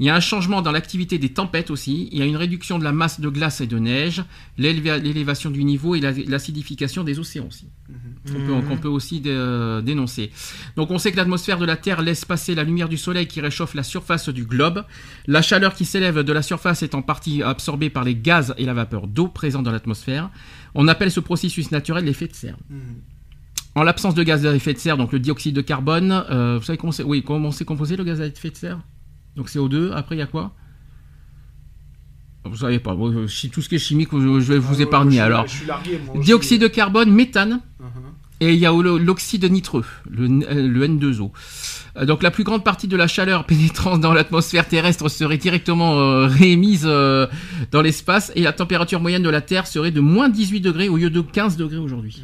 Il y a un changement dans l'activité des tempêtes aussi. Il y a une réduction de la masse de glace et de neige, l'éléva- l'élévation du niveau et la- l'acidification des océans aussi. Mhm. qu'on peut, qu'on peut aussi dé- euh, dénoncer. Donc on sait que l'atmosphère de la Terre laisse passer la lumière du Soleil qui réchauffe la surface du globe. La chaleur qui s'élève de la surface est en partie absorbée par les gaz et la vapeur d'eau présents dans l'atmosphère. On appelle ce processus naturel l'effet de serre. Mhm. En l'absence de gaz à effet de serre, donc le dioxyde de carbone, euh, vous savez comment c'est oui, comment c'est composé le gaz à effet de serre? Donc CO2, après il y a quoi? Vous savez pas, Bon, tout ce qui est chimique, je vais vous Ah ouais, épargner je alors. Je suis largué moi. je Dioxyde de carbone, méthane, Mhm. et il y a l'oxyde nitreux, le, N- euh, le N2O. Euh, Donc la plus grande partie de la chaleur pénétrant dans l'atmosphère terrestre serait directement euh, réémise euh, dans l'espace et la température moyenne de la Terre serait de moins 18 degrés au lieu de 15 degrés aujourd'hui.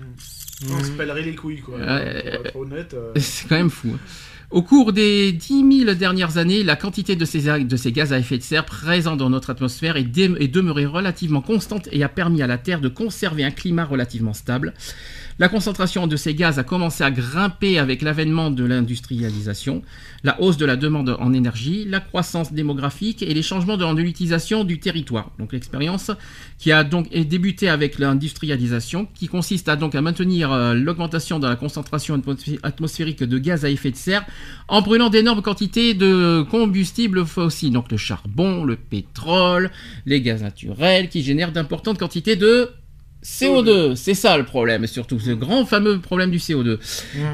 On se pèlerait les couilles quoi. Euh, Pour être honnête. euh, C'est quand même fou. hein. Au cours des 10 000 dernières années, la quantité de ces, a- de ces gaz à effet de serre présents dans notre atmosphère est demeurée relativement constante et a permis à la Terre de conserver un climat relativement stable. La concentration de ces gaz a commencé à grimper avec l'avènement de l'industrialisation, la hausse de la demande en énergie, la croissance démographique et les changements dans l'utilisation du territoire. Donc l'expérience qui a donc est débutée avec l'industrialisation, qui consiste à donc à maintenir euh, l'augmentation de la concentration atmosphé- atmosphérique de gaz à effet de serre en brûlant d'énormes quantités de combustibles fossiles, donc le charbon, le pétrole, les gaz naturels, qui génèrent d'importantes quantités de CO2. C'est ça le problème, surtout ce grand fameux problème du CO2.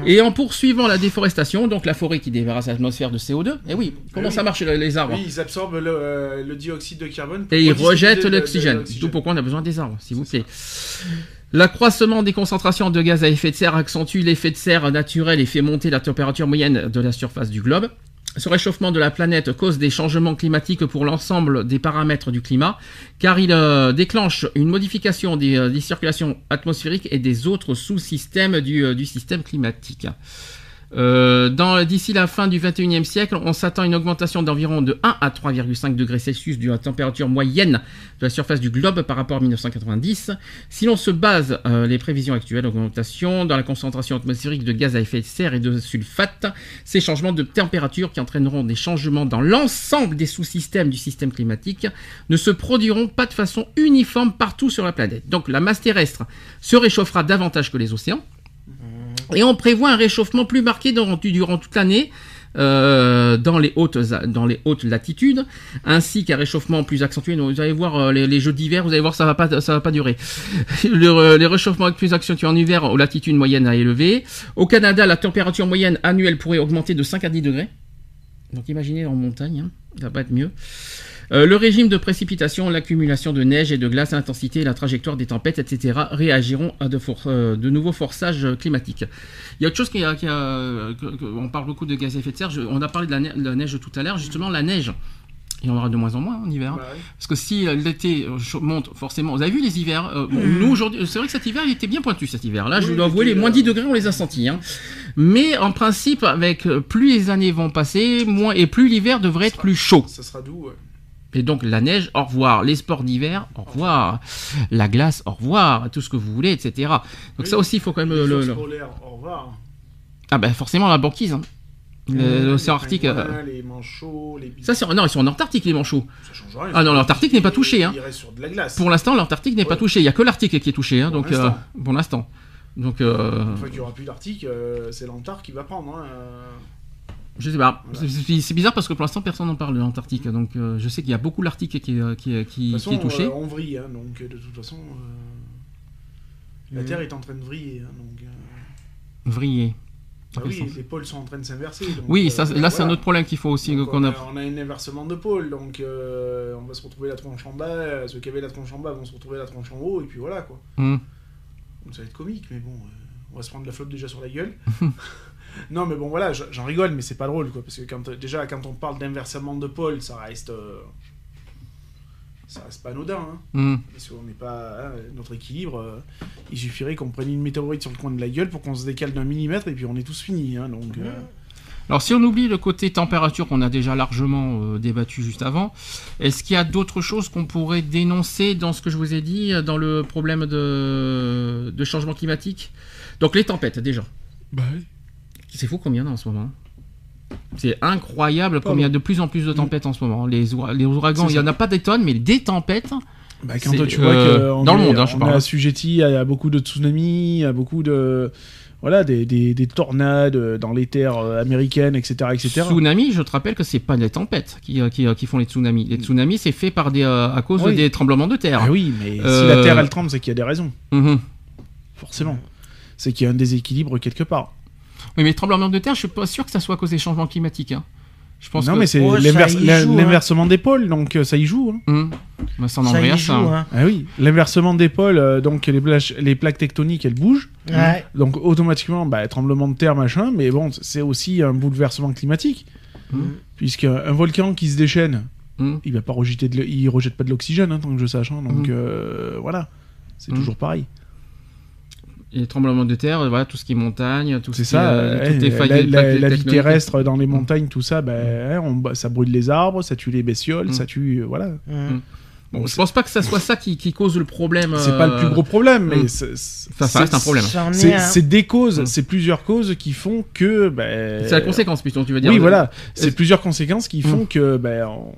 Et en poursuivant la déforestation, donc la forêt qui débarrasse l'atmosphère de CO2, et oui, comment oui. ça marche les arbres Oui, ils absorbent le, euh, le dioxyde de carbone. et ils rejettent l'oxygène. D'où pourquoi on a besoin des arbres, s'il vous plaît. L'accroissement des concentrations de gaz à effet de serre accentue l'effet de serre naturel et fait monter la température moyenne de la surface du globe. Ce réchauffement de la planète cause des changements climatiques pour l'ensemble des paramètres du climat, car il euh, déclenche une modification des, euh, des circulations atmosphériques et des autres sous-systèmes du, euh, du système climatique. Euh, D'ici la fin du 21e siècle, on s'attend à une augmentation d'environ de 1 à 3,5 degrés Celsius de la température moyenne de la surface du globe par rapport à 1990. Si l'on se base euh, les prévisions actuelles, augmentation dans la concentration atmosphérique de gaz à effet de serre et de sulfate, ces changements de température qui entraîneront des changements dans l'ensemble des sous-systèmes du système climatique ne se produiront pas de façon uniforme partout sur la planète. Donc la masse terrestre se réchauffera davantage que les océans. Et on prévoit un réchauffement plus marqué durant, toute l'année euh, dans, les hautes, dans les hautes latitudes, ainsi qu'un réchauffement plus accentué. Vous allez voir euh, les, les jeux d'hiver, vous allez voir ça va pas, ça va pas durer. Le, euh, les réchauffements plus accentués en hiver aux latitudes moyennes à élever. Au Canada, la température moyenne annuelle pourrait augmenter de 5 à 10 degrés. Donc imaginez en montagne, hein, ça va pas être mieux. Euh, le régime de précipitation, l'accumulation de neige et de glace, l'intensité la trajectoire des tempêtes, etc. réagiront à de, for- euh, de nouveaux forçages climatiques. Il y a autre chose qui a, qui a- que- que- on parle beaucoup de gaz à effet de serre. Je- on a parlé de la, ne- de la neige tout à l'heure. Justement, la neige, il y en aura de moins en moins en hiver. hein. Bah ouais. Parce que si euh, l'été monte, forcément. Vous avez vu les hivers euh, bon, Mhm. Nous, aujourd'hui, c'est vrai que cet hiver, il était bien pointu cet hiver. Là, je dois avouer, les moins euh, 10 degrés, on les a sentis. hein. Mais en principe, avec plus les années vont passer, moins et plus l'hiver devrait être plus chaud. Ça sera doux. ouais. Et donc la neige, au revoir. Les sports d'hiver, au revoir. La glace, au revoir. Tout ce que vous voulez, etc. Donc Oui. ça aussi, il faut quand même le, le- au revoir. Ah ben forcément la banquise. hein. L'océan Arctique. euh, Les manchots, les Ça c'est non, ils sont en Antarctique les manchots. Ça change rien. Ah non, l'Antarctique n'est pas touché, hein. Il reste sur de la glace. Pour l'instant, l'Antarctique n'est pas touché. Il y a que l'Arctique qui est touché. Hein, Pour donc euh, l'instant. pour l'instant. Donc euh, Une fois qu'il n'y aura plus d'Arctique, euh, c'est l'Antarctique qui va prendre. hein, euh. Je sais pas. C'est- bizarre parce que pour l'instant personne n'en parle de l'Antarctique. Donc euh, je sais qu'il y a beaucoup l'Arctique qui, est- qui, est- qui, De qui toute est façon, touché. euh, on vrille, hein, donc euh, de toute façon, euh, la. Terre est en train de vriller. hein, donc, euh, Dans quel oui, sens les pôles sont en train de s'inverser. Oui, euh, ça, là c'est un autre problème qu'il faut aussi qu'on on, a. on a un inversement de pôle, donc euh, on va se retrouver la tronche en bas, euh, ceux qui avaient la tronche en bas vont se retrouver la tronche en haut, et puis voilà quoi. Donc ça va être comique, mais bon, euh, on va se prendre la flotte déjà sur la gueule. non, mais bon, voilà, j'en rigole, mais c'est pas drôle quoi, parce que quand, déjà quand on parle d'inversement de pôle, ça reste. euh, ça reste pas anodin, hein, Hmm. parce qu'on n'est pas. hein, notre équilibre, euh, il suffirait qu'on prenne une météorite sur le coin de la gueule pour qu'on se décale d'un millimètre, et puis on est tous finis, hein, donc. euh, Alors si on oublie le côté température qu'on a déjà largement euh, débattu juste avant, est-ce qu'il y a d'autres choses qu'on pourrait dénoncer dans ce que je vous ai dit, dans le problème de, de changement climatique? Donc les tempêtes déjà. Bah oui. C'est fou combien il y en a en ce moment c'est incroyable Pas combien il y a de plus en plus de tempêtes en ce moment. Les, oura- les ouragans, il y en a pas des tonnes, mais des tempêtes. Bah, quand tu vois euh, que dans le monde, hein, je on parle. est assujetti à, à beaucoup de tsunamis, à beaucoup de voilà des, des, des tornades dans les terres euh, américaines, etc., etc. Tsunami, je te rappelle que c'est pas les tempêtes qui, euh, qui, euh, qui font les tsunamis. Les tsunamis, c'est fait par des, euh, à cause Oui. des tremblements de terre. Ah oui, mais Euh, si la terre elle tremble, c'est qu'il y a des raisons, Mhm. forcément. C'est qu'il y a un déséquilibre quelque part. Oui, mais les tremblements de terre, je suis pas sûr que ça soit à cause des changements climatiques. hein. Je pense non, que mais c'est Oh, ça hein. l'inversement des pôles, donc euh, ça y joue. hein. Hum. Bah, c'est en Ça y joue, hein. hein. Ah oui, l'inversement des pôles, euh, donc les, plaques tectoniques elles bougent, Ouais. donc automatiquement bah, tremblement de terre machin, mais bon c'est aussi un bouleversement climatique, Hum. puisqu'un volcan qui se déchaîne, Hum. il va pas rejeter de, l- il rejette pas de l'oxygène hein, tant que je sache hein, donc euh, voilà c'est toujours pareil les tremblements de terre, euh, voilà, tout ce qui est montagne, tout ce c'est qui ça est, euh, euh, la, vie terrestre dans les montagnes tout ça ben, hein, on ba- ça brûle les arbres ça tue les bestioles Mhm. ça tue euh, voilà Mhm. Bon, Donc, je pense pas que ça soit ça qui, qui cause le problème. c'est pas le plus gros problème mais c'est- c'est- Enfin, ça reste un problème. C'est un. c'est des causes c'est plusieurs causes qui font que ben, C'est la conséquence, plutôt, tu veux dire. oui voilà c'est plusieurs conséquences qui font que ben on,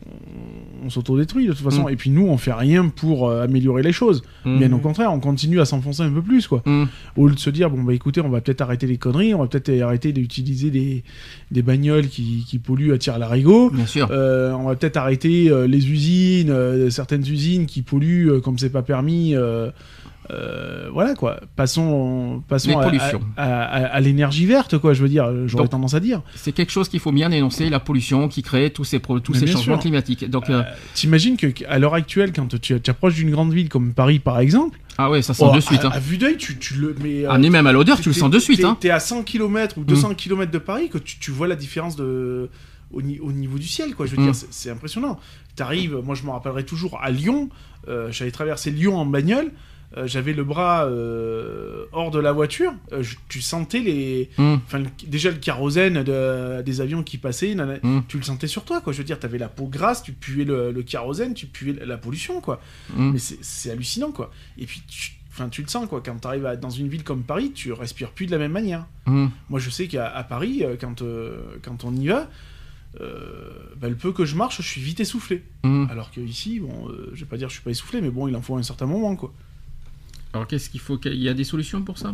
on s'autodétruit de toute façon Mhm. et puis nous on fait rien pour euh, améliorer les choses Hum. bien au contraire on continue à s'enfoncer un peu plus quoi Hum. au lieu de se dire bon bah écoutez on va peut-être arrêter les conneries on va peut-être arrêter d'utiliser des, des bagnoles qui, qui polluent à tir larigot Bien sûr. Euh, on va peut-être arrêter euh, les usines certaines usines qui polluent comme c'est pas permis euh, euh, voilà quoi passons passons à, pollutions. à, à- à l'énergie verte quoi je veux dire j'aurais tendance à dire C'est quelque chose qu'il faut bien dénoncer, la pollution qui crée tous ces, tous Mais ces changements sûr. climatiques. Donc, euh, t'imagines que à l'heure actuelle quand tu tu approches d'une grande ville comme Paris par exemple ah ouais, ça sent oh, de suite. à, hein. à vue d'œil tu, tu le mais Ah, ni même à l'odeur, tu le sens de suite. t'es- Hein. À 100 km ou 200 km de Paris que tu, tu vois la différence de au, ni- au niveau du ciel, quoi. Je veux Mm. dire, c'est- c'est impressionnant. T'arrives, moi je me rappellerai toujours à Lyon. euh, J'avais traversé Lyon en bagnole. Euh, J'avais le bras euh, hors de la voiture. euh, je- tu sentais les, enfin le- déjà le kérosène de- des avions qui passaient. nana- Mm. Tu le sentais sur toi, quoi. Je veux dire, t'avais la peau grasse, tu puais le, le kérosène, tu puais la- pollution, quoi. Hum. Mais c'est hallucinant, quoi. Et puis, tu, enfin, tu le sens, quoi. Quand tu arrives dans une ville comme Paris, tu respires plus de la même manière. Moi, je sais qu'à Paris, quand, quand on y va, euh, bah, le peu que je marche, je suis vite essoufflé. Alors que ici, bon, euh, je vais pas dire que je suis pas essoufflé, mais bon, il en faut un certain moment, quoi. Alors, qu'est-ce qu'il faut qu'il y a des solutions pour ça?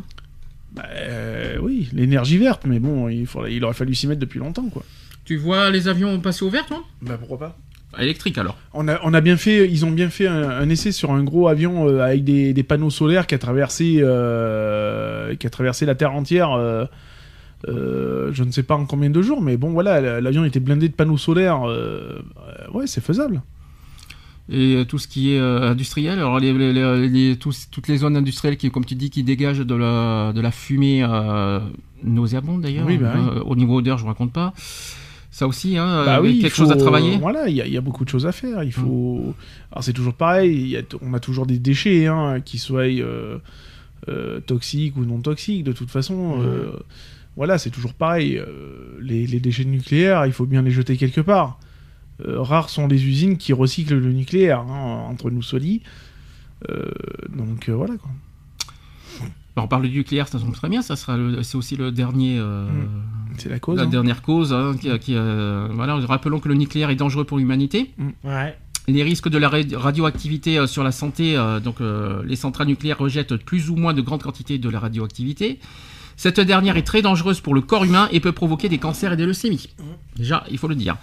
Bah, euh, oui, l'énergie verte, mais bon, il, faudrait- il aurait fallu s'y mettre depuis longtemps, quoi. Tu vois les avions passer au vert, toi? Bah, pourquoi pas Électrique alors. on a, on a bien fait, ils ont bien fait un, un essai sur un gros avion euh, avec des, des panneaux solaires qui a traversé, euh, qui a traversé la Terre entière. euh, euh, je ne sais pas en combien de jours, mais bon voilà, l'avion était blindé de panneaux solaires. ouais, c'est faisable. Et euh, tout ce qui est euh, industriel, alors les, les- les- les- tous- toutes les zones industrielles qui, comme tu dis, qui dégagent de la, de la fumée euh, nauséabonde d'ailleurs, Oui, bah oui. au niveau odeur, je ne raconte pas. Ça aussi, hein, Bah oui, quelque chose à travailler. Voilà, il y, a- il y a beaucoup de choses à faire. Il faut. Alors c'est toujours pareil. il y a- on a toujours des déchets, hein, qui soient euh, toxiques ou non toxiques. De toute façon, euh, voilà, c'est toujours pareil. Euh, les, les déchets nucléaires, il faut bien les jeter quelque part. Euh, rares sont les usines qui recyclent le nucléaire, hein, entre nous soit dit. Euh, donc euh, voilà quoi. Alors, on parle du nucléaire, ça tombe très bien, ça sera le- c'est aussi le dernier, euh, C'est la cause. la hein. dernière cause. hein, qui, qui, euh, voilà, rappelons que le nucléaire est dangereux pour l'humanité. Ouais. Les risques de la ra- radioactivité sur la santé, euh, donc les centrales nucléaires rejettent plus ou moins de grandes quantités de la radioactivité. Cette dernière est très dangereuse pour le corps humain et peut provoquer des cancers et des leucémies. Déjà, il faut le dire.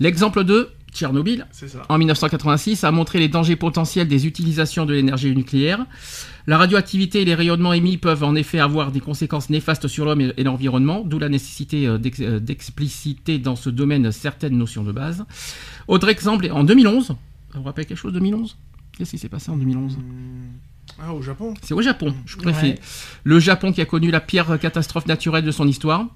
L'exemple 2, Tchernobyl, en 1986, a montré les dangers potentiels des utilisations de l'énergie nucléaire. La radioactivité et les rayonnements émis peuvent en effet avoir des conséquences néfastes sur l'homme et, l'environnement, d'où la nécessité euh, euh, d'expliciter dans ce domaine certaines notions de base. Autre exemple, en 2011, ça vous rappelle quelque chose 2011 Qu'est-ce qui s'est passé en 2011 Ah, au Japon? C'est au Japon, je préfère. Ouais. Le Japon qui a connu la pire catastrophe naturelle de son histoire.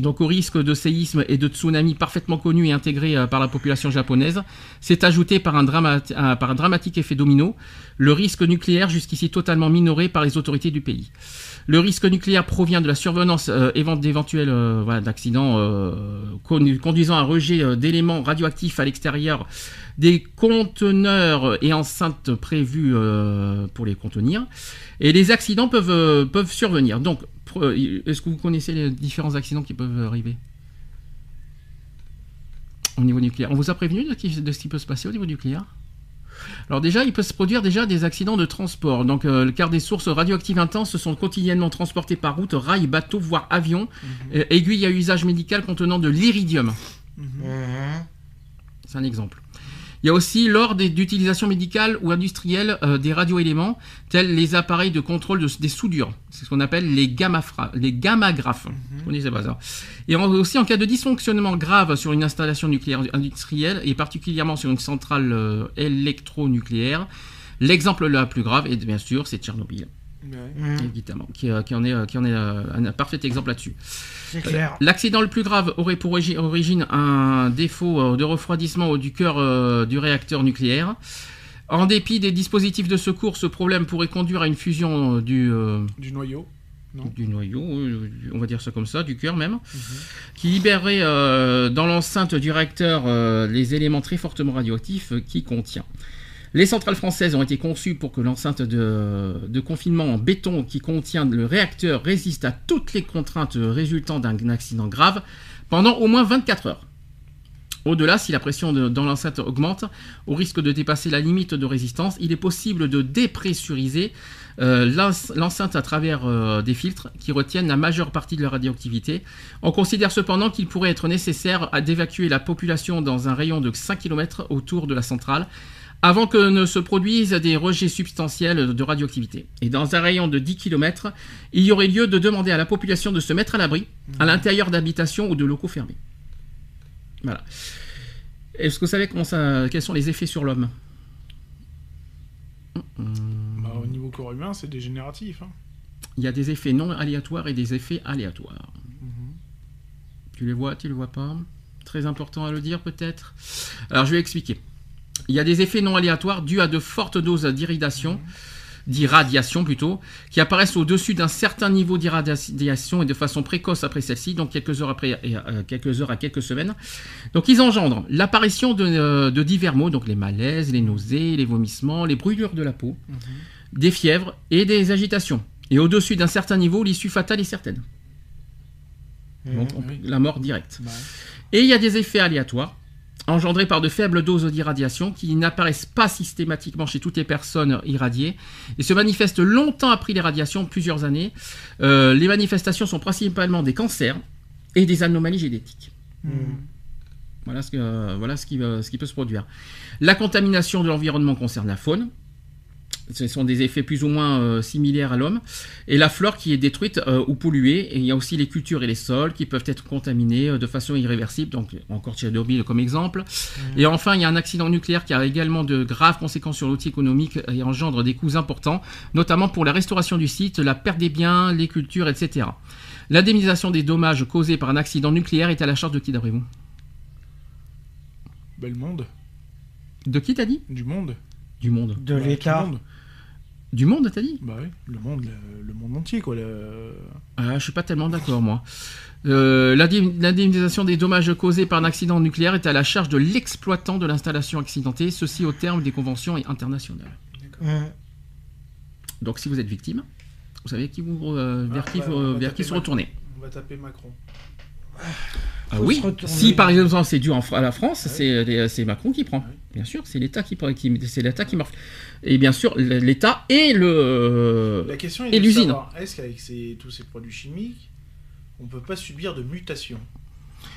Donc au risque de séisme et de tsunami parfaitement connu et intégré euh, par la population japonaise, s'est ajouté par un, dramatique effet domino le risque nucléaire jusqu'ici totalement minoré par les autorités du pays. Le risque nucléaire provient de la survenance euh, évent- d'éventuels euh, con- conduisant à un rejet d'éléments radioactifs à l'extérieur des conteneurs et enceintes prévus euh, pour les contenir. Et les accidents peuvent, peuvent survenir. Donc, est-ce que vous connaissez les différents accidents qui peuvent arriver au niveau nucléaire? On vous a prévenu de, qui- de ce qui peut se passer au niveau nucléaire? Alors déjà, il peut se produire déjà des accidents de transport. Donc, euh, car des sources radioactives intenses sont quotidiennement transportées par route, rail, bateau, voire avion, euh, aiguilles à usage médical contenant de l'iridium. Mhm. C'est un exemple. Il y a aussi lors d'utilisation médicale ou industrielle euh, des radioéléments, tels les appareils de contrôle de- des soudures. C'est ce qu'on appelle les, gammafra- les gammagraphes. Vous connaissez pas ça. Et en- aussi en cas de dysfonctionnement grave sur une installation nucléaire industrielle, et particulièrement sur une centrale euh, électronucléaire. L'exemple le plus grave, et bien sûr, c'est Tchernobyl, Mhm. évidemment, qui, euh, qui en est, euh, qui en est euh, un parfait exemple là-dessus. L'accident le plus grave aurait pour origi- origine un défaut de refroidissement du cœur du réacteur nucléaire. En dépit des dispositifs de secours, ce problème pourrait conduire à une fusion du, Du noyau. Non. du noyau, on va dire ça comme ça, du cœur même, qui libérerait euh, dans l'enceinte du réacteur euh, les éléments très fortement radioactifs euh, qu'il contient. Les centrales françaises ont été conçues pour que l'enceinte de, confinement en béton qui contient le réacteur résiste à toutes les contraintes résultant d'un accident grave pendant au moins 24 heures. Au-delà, si la pression dans l'enceinte augmente, au risque de dépasser la limite de résistance, il est possible de dépressuriser euh, l'ence- l'enceinte à travers euh, des filtres qui retiennent la majeure partie de la radioactivité. On considère cependant qu'il pourrait être nécessaire d'évacuer la population dans un rayon de 5 km autour de la centrale avant que ne se produisent des rejets substantiels de radioactivité. Et dans un rayon de 10 km, il y aurait lieu de demander à la population de se mettre à l'abri, à l'intérieur d'habitations ou de locaux fermés. Voilà. Est-ce que vous savez comment ça, quels sont les effets sur l'homme? Bah, au niveau corps humain, c'est dégénératif. Hein. Il y a des effets non aléatoires et des effets aléatoires. Tu les vois, tu les vois pas? Très important à le dire peut-être? Alors je vais expliquer. Il y a des effets non aléatoires dus à de fortes doses d'irradiation, d'irradiation plutôt, qui apparaissent au-dessus d'un certain niveau d'irradiation et de façon précoce après celle-ci, donc quelques heures après, et, euh, quelques heures à quelques semaines. Donc ils engendrent l'apparition de, euh, de divers maux, donc les malaises, les nausées, les vomissements, les brûlures de la peau, des fièvres et des agitations. Et au-dessus d'un certain niveau, l'issue fatale est certaine. Donc, on- oui. la mort directe. Bah, Et il y a des effets aléatoires, engendrés par de faibles doses d'irradiation qui n'apparaissent pas systématiquement chez toutes les personnes irradiées et se manifestent longtemps après les radiations, plusieurs années. Euh, les manifestations sont principalement des cancers et des anomalies génétiques. Voilà ce, que, euh, voilà ce qui, euh, ce qui peut se produire. La contamination de l'environnement concerne la faune. Ce sont des effets plus ou moins euh, similaires à l'homme. Et la flore qui est détruite euh, ou polluée. Et il y a aussi les cultures et les sols qui peuvent être contaminés euh, de façon irréversible. Donc encore Tchernobyl comme exemple. Et enfin, il y a un accident nucléaire qui a également de graves conséquences sur l'outil économique et engendre des coûts importants, notamment pour la restauration du site, la perte des biens, les cultures, etc. L'indemnisation des dommages causés par un accident nucléaire est à la charge de qui d'après vous? Bah, le monde. De qui t'as dit? Du monde. Du monde. De Bah, l'État. Du monde t'as dit? Bah oui, le monde, le, le monde entier, quoi. le- Ah, je suis pas tellement d'accord, moi. Euh, l'indem- L'indemnisation des dommages causés par un accident nucléaire est à la charge de l'exploitant de l'installation accidentée, ceci au terme des conventions internationales. Mhm. Donc, si vous êtes victime, vous savez qui vous, euh, vers Ah, qui, bah, vous- vers qui se retourner. On va taper Macron. Ah oui. Si par exemple c'est dû en à la France, Ah oui. c'est Macron qui prend. Bien sûr, c'est l'État qui prend, qui- c'est l'État qui marque. Et bien sûr, l'État et le La question est Et l'usine. est-ce qu'avec ces- tous ces produits chimiques, on peut pas subir de mutation.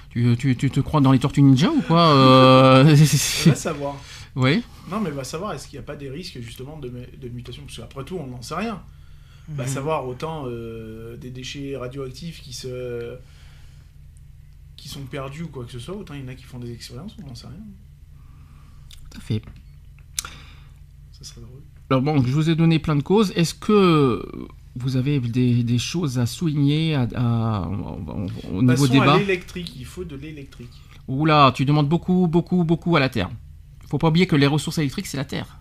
Tu, tu, tu te crois dans les tortues ninja ou quoi euh, Va savoir. Oui. Non, mais va savoir, est-ce qu'il n'y a pas des risques justement de, de mutation Parce qu'après tout, on n'en sait rien. Va Mhm. savoir autant euh, des déchets radioactifs qui se qui sont perdus ou quoi que ce soit, autant il y en a qui font des expériences, on n'en sait rien. Tout à fait. Ça serait drôle. Alors bon, je vous ai donné plein de causes. Est-ce que vous avez des, des choses à souligner à- à- au- au niveau Passons débat à l'électrique, il faut de l'électrique. Oula, tu demandes beaucoup, beaucoup, beaucoup à la Terre. Faut pas oublier que les ressources électriques, c'est la Terre.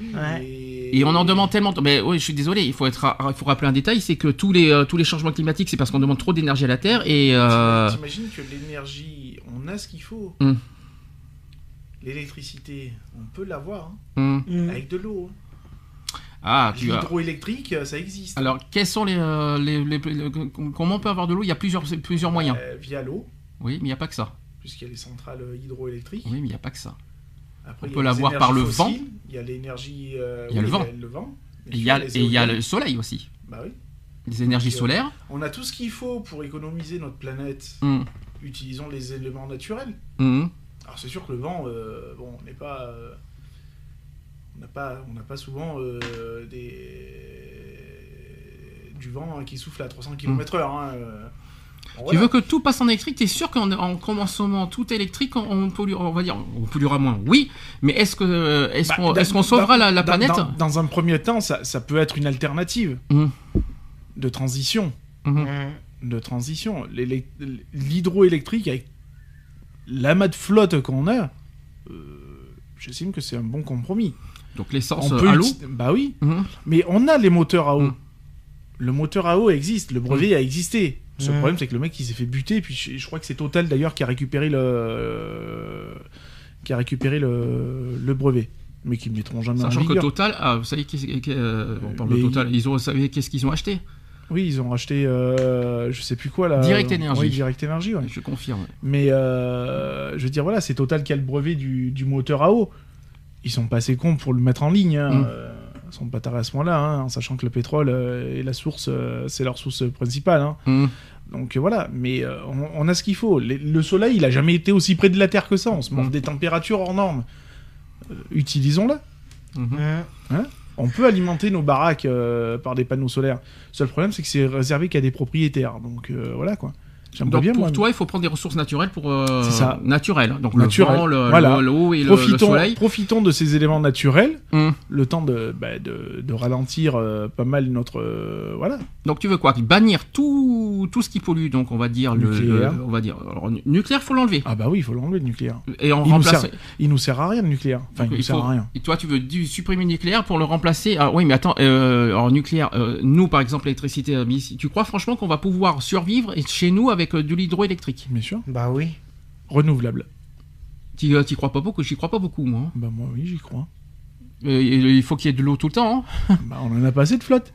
Oui, Ouais. mais- Et on en demande tellement. Mais oui, je suis désolé, il faut, être, ra- il faut rappeler un détail c'est que tous les, euh, tous les changements climatiques, c'est parce qu'on demande trop d'énergie à la Terre. Et. euh, T'imagines que l'énergie, on a ce qu'il faut. Hmm. L'électricité, on peut l'avoir hein, Mhm. avec de l'eau. hein. Ah, tu as. L'hydroélectrique, ça existe. Alors, quels sont les, euh, les- les- les- Comment on peut avoir de l'eau? Il y a plusieurs, plusieurs moyens. Euh, via l'eau, Oui, mais il n'y a pas que ça. puisqu'il y a les centrales Oui, hydroélectriques. mais il n'y a pas que ça. Après, On peut l'avoir par le vent. Il y a l'énergie. euh, Il y a oui, le vent. le vent. Et il y a, et il y a le soleil aussi. Bah oui. Les énergies Donc, euh, solaires. On a tout ce qu'il faut pour économiser notre planète. Hum, Utilisons les éléments naturels. hum. Alors c'est sûr que le vent, euh, bon, on n'est pas, euh, on n'a pas, on n'a pas souvent des du vent hein, qui souffle à 300 km/h. Hein, Tu veux que tout passe en électrique T'es sûr qu'en en commençant tout électrique, on, on polluera, on va dire, on polluera moins? Oui, mais est-ce que est-ce Bah, qu'on sauvera la, la dans- planète? dans, dans un premier temps, ça, ça peut être une alternative Mhm. de transition. Mhm. Mhm. De transition. L'hydroélectrique avec l'amas de flotte qu'on a, euh, j'estime que c'est un bon compromis. Donc l'essence à l'eau? Bah oui. Mais on a les moteurs à eau. Le moteur à eau existe, le brevet a existé. Mm. problème, c'est que le mec, il s'est fait buter, puis je, je crois que c'est Total d'ailleurs qui a récupéré le, qui a récupéré le, le brevet, mais qui ne mettront jamais en Sachant que vigueur. Total, ah, vous savez, qu'est-ce- qu'est- euh, on parle de Mais Total, ils ont, vous savez qu'est-ce qu'ils ont acheté? Oui, ils ont racheté, euh, je sais plus quoi là. Direct Energy. Oui, Direct Energy, ouais. Je confirme. Mais euh, je veux dire, voilà, c'est Total qui a le brevet du, du moteur à eau. Ils sont pas assez cons pour le mettre en ligne. Hein. Mm. Euh, Ils sont pas tarés à ce moment-là, hein, en sachant que le pétrole est la source, c'est leur source principale. hein. Mhm. Donc euh, voilà, mais euh, on, on a ce qu'il faut. Le soleil, il a jamais été aussi près de la Terre que ça. On se montre Mm. des températures hors normes. Euh, Utilisons-la. Mhm. Mhm. On peut alimenter nos baraques euh, par des panneaux solaires. Seul problème, c'est que c'est réservé qu'à des propriétaires. Donc euh, voilà quoi. Donc bien pour moi. toi, il faut prendre des ressources naturelles pour euh, C'est ça. naturelles. Donc Naturelles. le vent, le- Voilà. le- l'eau et le, le profitons, soleil. profitons de ces éléments naturels, Hum. le temps de, bah, de, de ralentir euh, pas mal notre euh, voilà. Donc tu veux quoi? Bannir tout, tout ce qui pollue. Donc on va dire Nucléaire. le- on va dire alors, nu- nucléaire, faut l'enlever Ah bah oui, il faut l'enlever le nucléaire. et on Il nous, remplace. sert, il nous sert à rien le nucléaire. Enfin, il Donc, nous sert faut- à rien. Et toi, tu veux supprimer le nucléaire pour le remplacer? Ah oui, mais attends, euh, alors nucléaire, nous par exemple, l'électricité, tu crois franchement qu'on va pouvoir survivre chez nous avec euh, de l'hydroélectrique Bien sûr. Bah oui. Renouvelable. Tu euh, t'y crois pas beaucoup J'y crois pas beaucoup, moi. hein. Bah moi oui, j'y crois. Euh, il faut qu'il y ait de l'eau tout le temps. hein. bah on en a pas assez de flotte.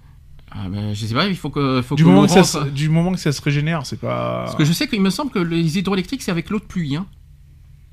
Ah, ben, je sais pas, il faut que, faut Du que moment que, ça se, du moment que ça se régénère, c'est pas. Parce que je sais qu'il me semble que les hydroélectriques, c'est avec l'eau de pluie, hein.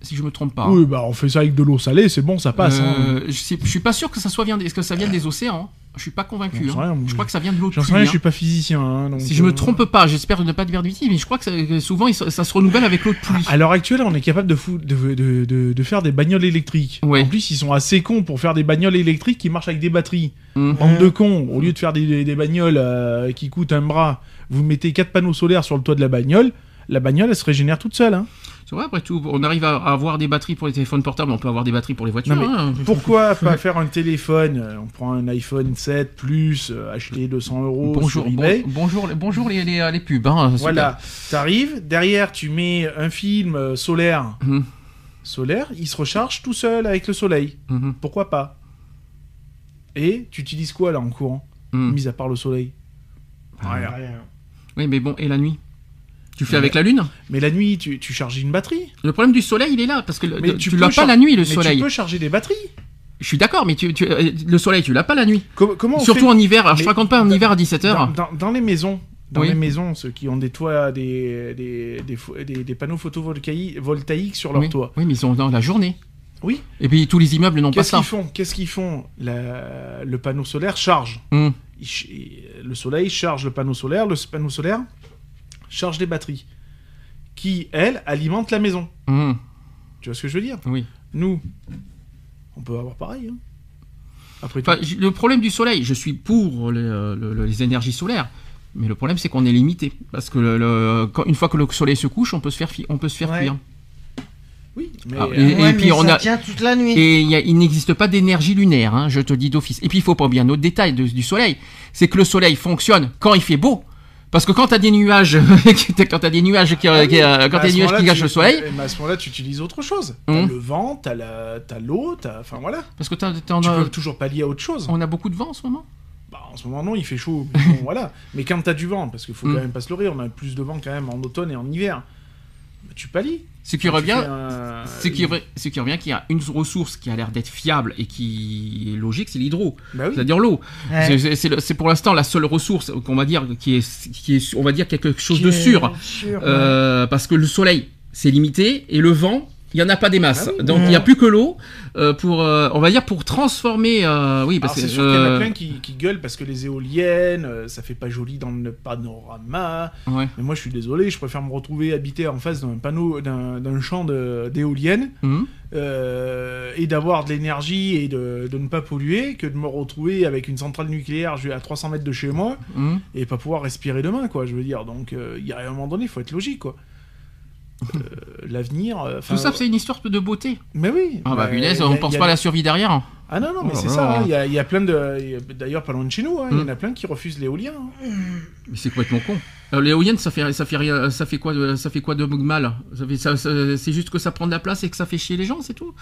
Si je me trompe pas. Oui, bah on fait ça avec de l'eau salée, c'est bon, ça passe. hein. Euh, je, sais- je suis pas sûr que ça soit vient, est-ce que ça vient des océans? Je suis pas convaincu. Hein. rien. Je crois que ça vient de l'eau J'en sais rien, hein. je suis pas physicien. hein, donc, Si je me euh, trompe pas, j'espère ne pas dire de bêtises, mais je crois que, ça- que souvent ça, se renouvelle avec l'eau de pluie. À l'heure actuelle, on est capable de, fou- de, de, de, de faire des bagnoles électriques. Ouais. En plus, ils sont assez cons pour faire des bagnoles électriques qui marchent avec des batteries. Mhm. Bande de cons, au lieu de faire des, des bagnoles euh, qui coûtent un bras, vous mettez quatre panneaux solaires sur le toit de la bagnole, la bagnole, elle se régénère toute seule. hein. C'est vrai, après tout, on arrive à avoir des batteries pour les téléphones portables, on peut avoir des batteries pour les voitures. Non, hein. Pourquoi pas faire un téléphone euh, On prend un iPhone 7 Plus, euh, acheter 200 euros Bonjour, sur eBay. bon- bonjour, les- bonjour les, les, les pubs. hein. Voilà, t'arrives, derrière tu mets un film euh, solaire. Mhm. Solaire, il se recharge tout seul avec le soleil. Mhm. Pourquoi pas? Et tu utilises quoi là en courant? Mhm. Mis à part le soleil. Rien. Rien. Oui, mais bon, et la nuit? Tu fais avec la lune Mais la nuit, tu, tu charges une batterie. Le problème du soleil, il est là, parce que le- tu, peux l'as pas la nuit, le mais soleil. Tu peux charger des batteries. Je suis d'accord, mais tu, tu- euh, le soleil, tu l'as pas la nuit. Com- comment on Surtout fait en hiver, alors je te raconte pas en hiver à 17h. dans, dans- dans les maisons, dans Oui. les maisons, ceux qui ont des toits, des, des, des, fo- des- des panneaux photovoltaïques voltaïques sur leur oui. toit. oui, mais ils sont dans la journée. Oui. Et puis tous les immeubles n'ont pas Qu'est-ce ça. qu'ils font? Qu'est-ce qu'ils font? La- Le panneau solaire charge. Il il- le soleil charge le panneau solaire, le panneau solaire charge des batteries, qui, elles, alimentent la maison. Hum, Tu vois ce que je veux dire? Oui. Nous, on peut avoir pareil. hein. Après tout. Enfin, le problème du soleil, je suis pour les, euh, le- les énergies solaires, mais le problème c'est qu'on est limité parce que le- le- quand- une fois que le soleil se couche, on peut se faire, on peut se faire Ouais. cuire. oui, mais Ah, euh, et- Ouais, puis mais on ça a- tient toute la nuit. Et il, y a- il n'existe pas d'énergie lunaire, hein, je te dis d'office. Et puis il faut pas oublier un autre détail de- du soleil, c'est que le soleil fonctionne quand il fait beau. Parce que quand t'as des nuages, quand t'as des nuages qui, Ah oui, qui, euh, quand t'as des nuages qui gâchent tu- le soleil, mais à ce moment-là, tu utilises autre chose. T'as Hum. le vent, t'as la- t'as l'eau, t'as. Enfin voilà. parce que t'as- t'as- on, Tu a, peux toujours pallier à autre chose. on a beaucoup de vent en ce moment. Bah, en ce moment, non, il fait chaud. mais bon, voilà. Mais quand t'as du vent, parce qu'il faut Mm. quand même pas se leurrer, on a plus de vent quand même en automne et en hiver. Tu pallies. Ce qui revient, un- ce qui, ce revient a une ressource qui a l'air d'être fiable et qui est logique, c'est l'hydro, Bah oui. c'est-à-dire l'eau. Ouais. C'est- pour l'instant la seule ressource qu'on va dire qui est, qui est, on va dire quelque chose Qui de sûr. ouais. Euh, parce que le soleil, c'est limité, et le vent, il y en a pas des masses. Ah oui. Donc il n'y a plus que l'eau euh, pour, euh, on va dire, pour transformer. euh, oui, Alors, parce c'est que sûr qu'il y en a plein qui, qui gueulent parce que les éoliennes, ça fait pas joli dans le panorama. ouais. Mais moi, je suis désolé, je préfère me retrouver habité en face d'un panneau, d'un d'un champ de- d'éoliennes euh, et d'avoir de l'énergie et de, de ne pas polluer que de me retrouver avec une centrale nucléaire à 300 mètres de chez moi Mhm. et pas pouvoir respirer demain, quoi. Je veux dire, donc euh, il y a un moment donné, il faut être logique, quoi. Euh, L'avenir. euh, Tout ça, c'est une histoire de beauté. Mais oui. Ah bah mais punaise, on pense pas à la survie derrière. Ah non, non, mais Oh c'est là ça. hein, Il y, a, il y a plein de. D'ailleurs, pas loin de chez nous, hein, il y en Mm. a plein qui refusent l'éolien. hein. Mais c'est complètement con. Alors, L'éolienne, ça fait, ça fait rien, ça fait quoi, de, ça fait quoi de mal? Ça fait, ça, ça- C'est juste que ça prend de la place et que ça fait chier les gens, c'est tout?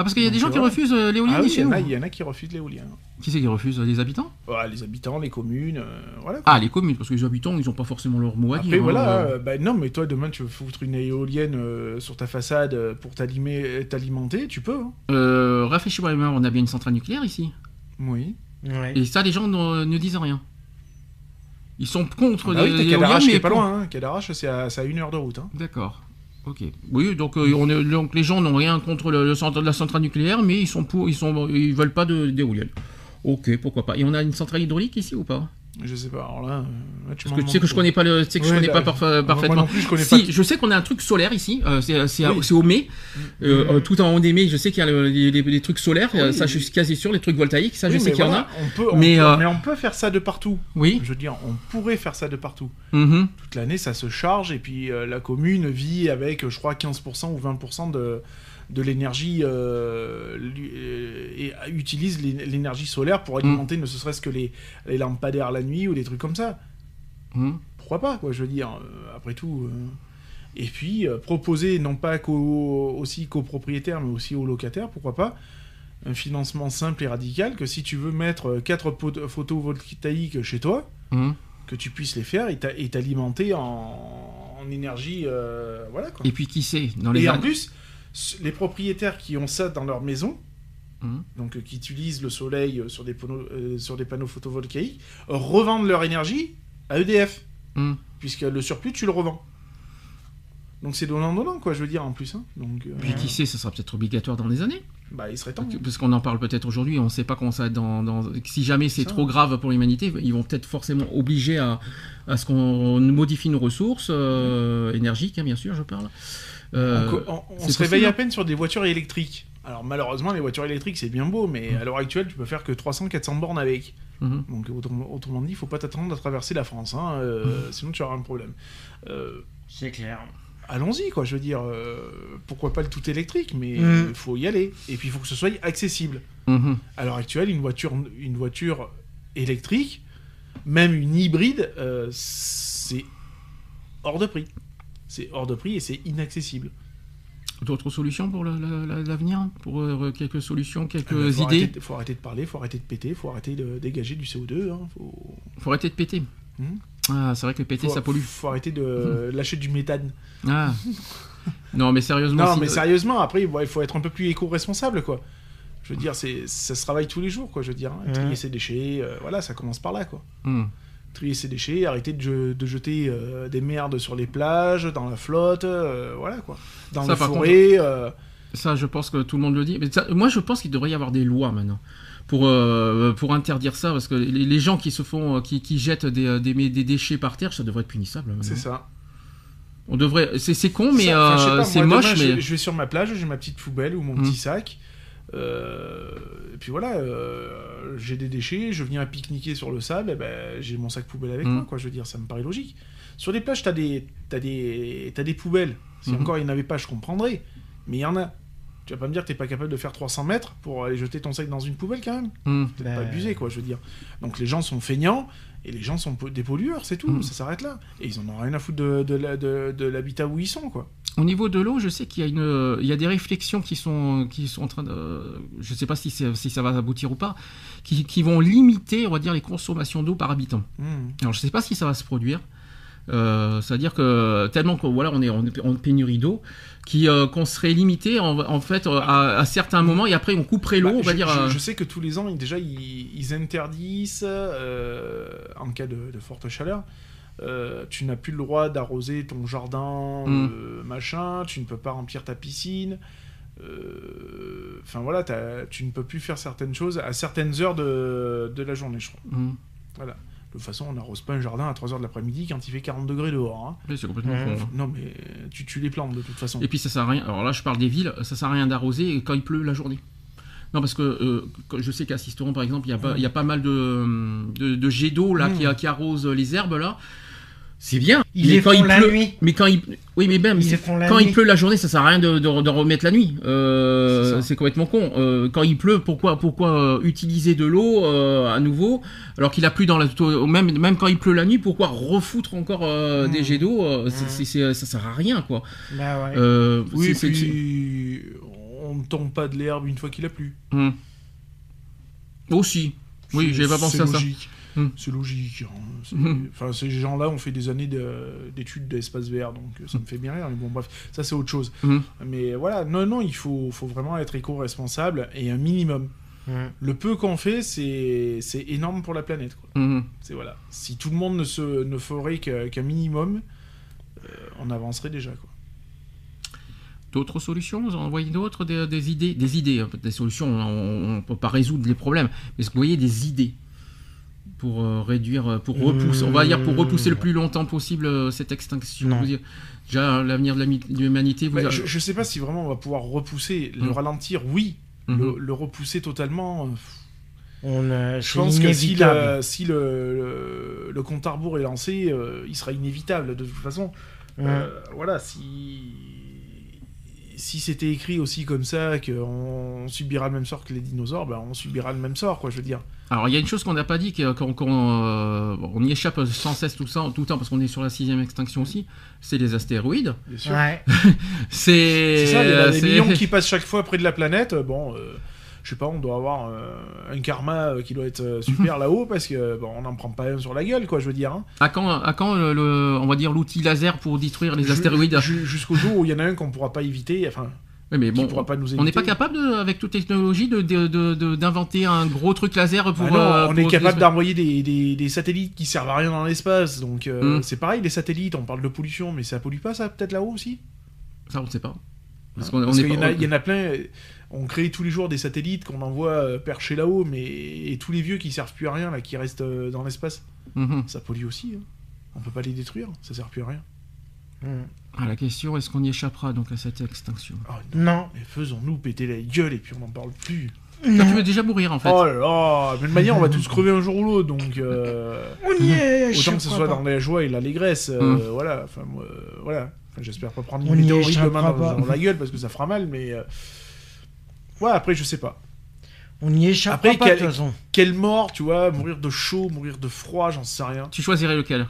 Ah parce qu'il y a des gens qui refusent euh, l'éolienne Ah oui, il chez y, en nous. a- il y en a qui refusent l'éolien. Qui c'est qui refuse Les habitants? Voilà, les habitants, les communes, euh, voilà. quoi. Ah, les communes, parce que les habitants, ils ont pas forcément leur mot à Après, dire. hein. voilà, euh, bah, non, mais toi, demain, tu veux foutre une éolienne euh, sur ta façade euh, pour t'alimenter, tu peux. hein. Euh, mains, on a bien une centrale nucléaire ici. Oui. Ouais. Et ça, les gens ne, disent rien. Ils sont contre Ah bah oui, qui mais est pas loin. Hein. Cadarache, c'est à, c'est à une heure de route. Hein. D'accord. Oui, donc, euh, on est- donc les gens n'ont rien contre le, la centrale nucléaire, mais ils sont pour, ils sont, veulent pas de- d'éolienne. Ok, pourquoi pas. Et on a une centrale hydraulique ici ou pas? Je sais pas. Alors là, euh, là, tu Parce m'en que tu sais que je connais pas le, tu sais que je connais là, pas parfa- parfaitement. Moi non plus, je connais si, pas. je sais qu'on a un truc solaire ici. euh, c'est Oui. au mai, euh, euh, tout en haut des mai. Je sais qu'il y a le- les, trucs solaires. Oui. ça, je suis quasi sûr. Les trucs voltaïques, ça, je sais qu'il y en a. On peut, on Mais, peut- mais on peut faire ça de partout. Oui. Je veux dire, on pourrait faire ça de partout. Mhm. Toute l'année, ça se charge et puis la commune vit avec, je crois, 15% ou 20% de, de l'énergie euh, euh, et utilise l'é- l'énergie solaire pour alimenter ne serait-ce que les, les lampadaires la nuit ou des trucs comme ça. Mhm. Pourquoi pas, quoi, je veux dire, euh, après tout. euh. Et puis, euh, proposer, non pas aussi qu'aux propriétaires, mais aussi aux locataires, pourquoi pas, un financement simple et radical, que si tu veux mettre 4 photovoltaïques chez toi, Mhm. que tu puisses les faire et t'a- et t'alimenter en, en énergie, euh, voilà quoi. Et puis qui sait dans les Et en plus, les propriétaires qui ont ça dans leur maison, Mhm. donc euh, qui utilisent le soleil euh, sur des, panneaux, euh, sur des panneaux photovoltaïques, revendent leur énergie à EDF, Mhm. puisque le surplus, tu le revends. Donc c'est donnant-donnant, quoi, je veux dire, en plus. hein. Donc, euh, Puis qui sait, ça sera peut-être obligatoire dans les années. bah, il serait temps. Parce que- Parce qu'on en parle peut-être aujourd'hui, on ne sait pas comment ça va être dans, dans- Si jamais c'est trop grave pour l'humanité, ils vont peut-être forcément obliger à, à ce qu'on modifie nos ressources euh, énergiques, hein, bien sûr, je parle. Euh, on, on- on c'est se réveille à peine sur des voitures électriques. Alors malheureusement, les voitures électriques, c'est bien beau, mais Mm. à l'heure actuelle, tu peux faire que 300-400 bornes avec. mhm. Donc autrement, dit, il faut pas t'attendre à traverser la France, hein, euh, Mm. sinon tu auras un problème. Euh, C'est clair. Allons-y, quoi, je veux dire, euh, pourquoi pas le tout électrique, mais il Mm. faut y aller. Et puis il faut que ce soit accessible. Mhm. À l'heure actuelle, une voiture, une voiture électrique, même une hybride, euh, c'est hors de prix. C'est hors de prix et c'est inaccessible. D'autres solutions pour l'avenir Pour euh, quelques solutions, quelques Euh, faut idées arrêter- faut arrêter de parler, faut arrêter de péter, faut arrêter de dégager du CO2. hein, faut... faut arrêter de péter. Mhm. Ah, c'est vrai que péter, faut, ça pollue. faut arrêter de lâcher du méthane. Ah. non, mais sérieusement. Non, si- mais sérieusement, après, bon, il faut être un peu plus éco-responsable, quoi. Je veux dire, c'est, ça se travaille tous les jours, quoi. Je veux dire, hein. trier ses déchets, euh, voilà, ça commence par là, quoi. Trier ses déchets, arrêter de, de jeter euh, des merdes sur les plages, dans la flotte, euh, voilà, quoi. Dans Ça, les forêts. euh, Ça, je pense que tout le monde le dit. Mais ça- moi, je pense qu'il devrait y avoir des lois maintenant. pour pour interdire ça parce que les, les gens qui se font qui, qui jettent des, des, des déchets par terre ça devrait être punissable C'est ça. on devrait c'est con mais c'est moche demain, mais je, je vais sur ma plage, j'ai ma petite poubelle ou mon Mm. petit sac. Euh, et puis voilà, euh, j'ai des déchets, je viens pique-niquer sur le sable, ben, j'ai mon sac poubelle avec Mm. moi, quoi. Je veux dire, ça me paraît logique. Sur les plages, t'as des, t'as des, t'as des poubelles. Si Mhm. encore il n'y en avait pas, je comprendrais. Mais il y en a. Tu vas pas me dire que t'es pas capable de faire 300 mètres pour aller jeter ton sac dans une poubelle quand même Hmm. Peut-être Ben, pas abusé, quoi, je veux dire. Donc les gens sont feignants et les gens sont des pollueurs, c'est tout, Mm. ça s'arrête là. Et ils en ont rien à foutre de, de, la- de- de l'habitat où ils sont, quoi. Au niveau de l'eau, je sais qu'il y a une, il y a des réflexions qui sont, qui sont en train de, je sais pas si, ça va aboutir ou pas, qui, qui vont limiter, on va dire, les consommations d'eau par habitant. Mm. Alors, je sais pas si ça va se produire. Euh, C'est-à-dire que tellement que voilà, on est en, en pénurie d'eau, qui euh, qu'on serait limité en, en fait euh, à, à certains moments et après on couperait l'eau, Bah, on va je, dire. je- je sais que tous les ans, déjà, ils, ils interdisent, euh, en cas de, de forte chaleur, tu n'as plus le droit d'arroser ton jardin, Mm. machin, tu ne peux pas remplir ta piscine. Enfin voilà, tu ne peux plus faire certaines choses à certaines heures de, de la journée, je crois. hmm. Voilà. De toute façon, on n'arrose pas un jardin à 3h de l'après-midi quand il fait 40 degrés dehors. hein. Oui, c'est complètement con. hein. Non, mais tu tues les plantes de toute façon. Et puis ça sert à rien. Alors là, je parle des villes, ça sert à rien d'arroser quand il pleut la journée. Non, parce que euh, je sais qu'à Sisteron, par exemple, il y a pas, il y a pas mal de, de, de jets d'eau là Mm. qui, qui arrosent les herbes là. C'est bien. Ils mais les quand font il la pleut, nuit. mais quand il, oui, mais Ils font la quand nuit. il pleut la journée, ça sert à rien de, de- de remettre la nuit. Euh, C'est complètement con. Euh, quand il pleut, pourquoi, pourquoi euh, utiliser de l'eau euh, à nouveau alors qu'il a plu dans la même même quand il pleut la nuit, pourquoi refoutre encore euh, Mm. des jets d'eau euh, Mm. c'est- Ça sert à rien quoi. Bah ouais. Euh, Oui, puis on ne tombe pas de l'herbe une fois qu'il a plu. Hmm. Aussi. Oui, j'avais pas pensé c'est à ça. Hmm. C'est logique. hein. Hmm. Enfin, ces gens-là ont fait des années de- d'études d'espace vert, donc euh, ça me fait bien rire. Mais bon, bref, ça c'est autre chose. Hmm. Mais voilà, non, non, il faut, faut vraiment être éco-responsable et un minimum. Le peu qu'on fait, c'est énorme pour la planète. quoi. C'est voilà. Si tout le monde ne, se, ne ferait qu'un minimum, euh, on avancerait déjà. Quoi. D'autres solutions? Vous en voyez d'autres des, des idées? Des idées, hein, des solutions, on ne peut pas résoudre les problèmes. Mais est-ce que vous voyez des idées? Pour euh, réduire, euh, pour repousser, on va dire pour repousser le plus longtemps possible euh, cette extinction Non. Vous dire- Déjà, l'avenir de l'humanité, vous Bah, avez- je, je sais pas si vraiment on va pouvoir repousser, le Hmm. ralentir, oui. Le, le repousser totalement. On, euh, Je pense que si, inévitable. le, si le, le, le compte à rebours est lancé, euh, il sera inévitable de toute façon. Euh, voilà, si, si c'était écrit aussi comme ça, qu'on subira le même sort que les dinosaures, ben on subira le même sort, quoi, je veux dire. Alors, il y a une chose qu'on n'a pas dit, qu'on euh, on y échappe sans cesse tout, ça, tout le temps, parce qu'on est sur la sixième extinction aussi, c'est les astéroïdes. Bien sûr. Ouais. C'est ça, il y a des millions qui passent chaque fois près de la planète. Bon, euh, je sais pas, on doit avoir euh, un karma euh, qui doit être euh, super là-haut parce que bon, on n'en prend pas un sur la gueule, quoi, je veux dire. hein. À quand, à quand le, le- on va dire l'outil laser pour détruire les astéroïdes ju- Jusqu'au jour où il y en a un qu'on pourra pas éviter, enfin, Oui, mais bon, pourra pas nous éviter. on n'est pas capable, de- avec toute technologie, de- de- d'inventer un gros truc laser pour. Ah non, euh, on pour- est capable d'envoyer des, des, des satellites qui servent à rien dans l'espace, donc euh, Mm. c'est pareil, les satellites, on parle de pollution, mais ça pollue pas ça, peut-être là-haut aussi? Ça, on ne sait pas. Parce qu'il y, en pas- a- il y en a plein, euh, on crée tous les jours des satellites qu'on envoie euh, perchés là-haut, mais et tous les vieux qui servent plus à rien, là, qui restent euh, dans l'espace, Mhm. ça pollue aussi. hein. On peut pas les détruire, ça sert plus à rien. Mm. Ah, la question, est-ce qu'on y échappera donc à cette extinction? Oh, non, Non. mais faisons-nous péter la gueule et puis on n'en parle plus. Toi, tu veux déjà mourir en fait. Oh là là, mais de manière, on va tous crever un jour ou l'autre, donc euh, On y est. autant que ce soit pas. dans la joie et l'allégresse. euh, Mm. Voilà, enfin, moi, euh, voilà. Enfin, J'espère pas prendre On une y météorite échappera demain dans, pas. dans la gueule parce que ça fera mal, mais. euh, Ouais, après, je sais pas. On y échappe Après, pas de quel- toute façon. Quelle mort, tu vois, mourir de chaud, mourir de froid, j'en sais rien. Tu choisirais lequel?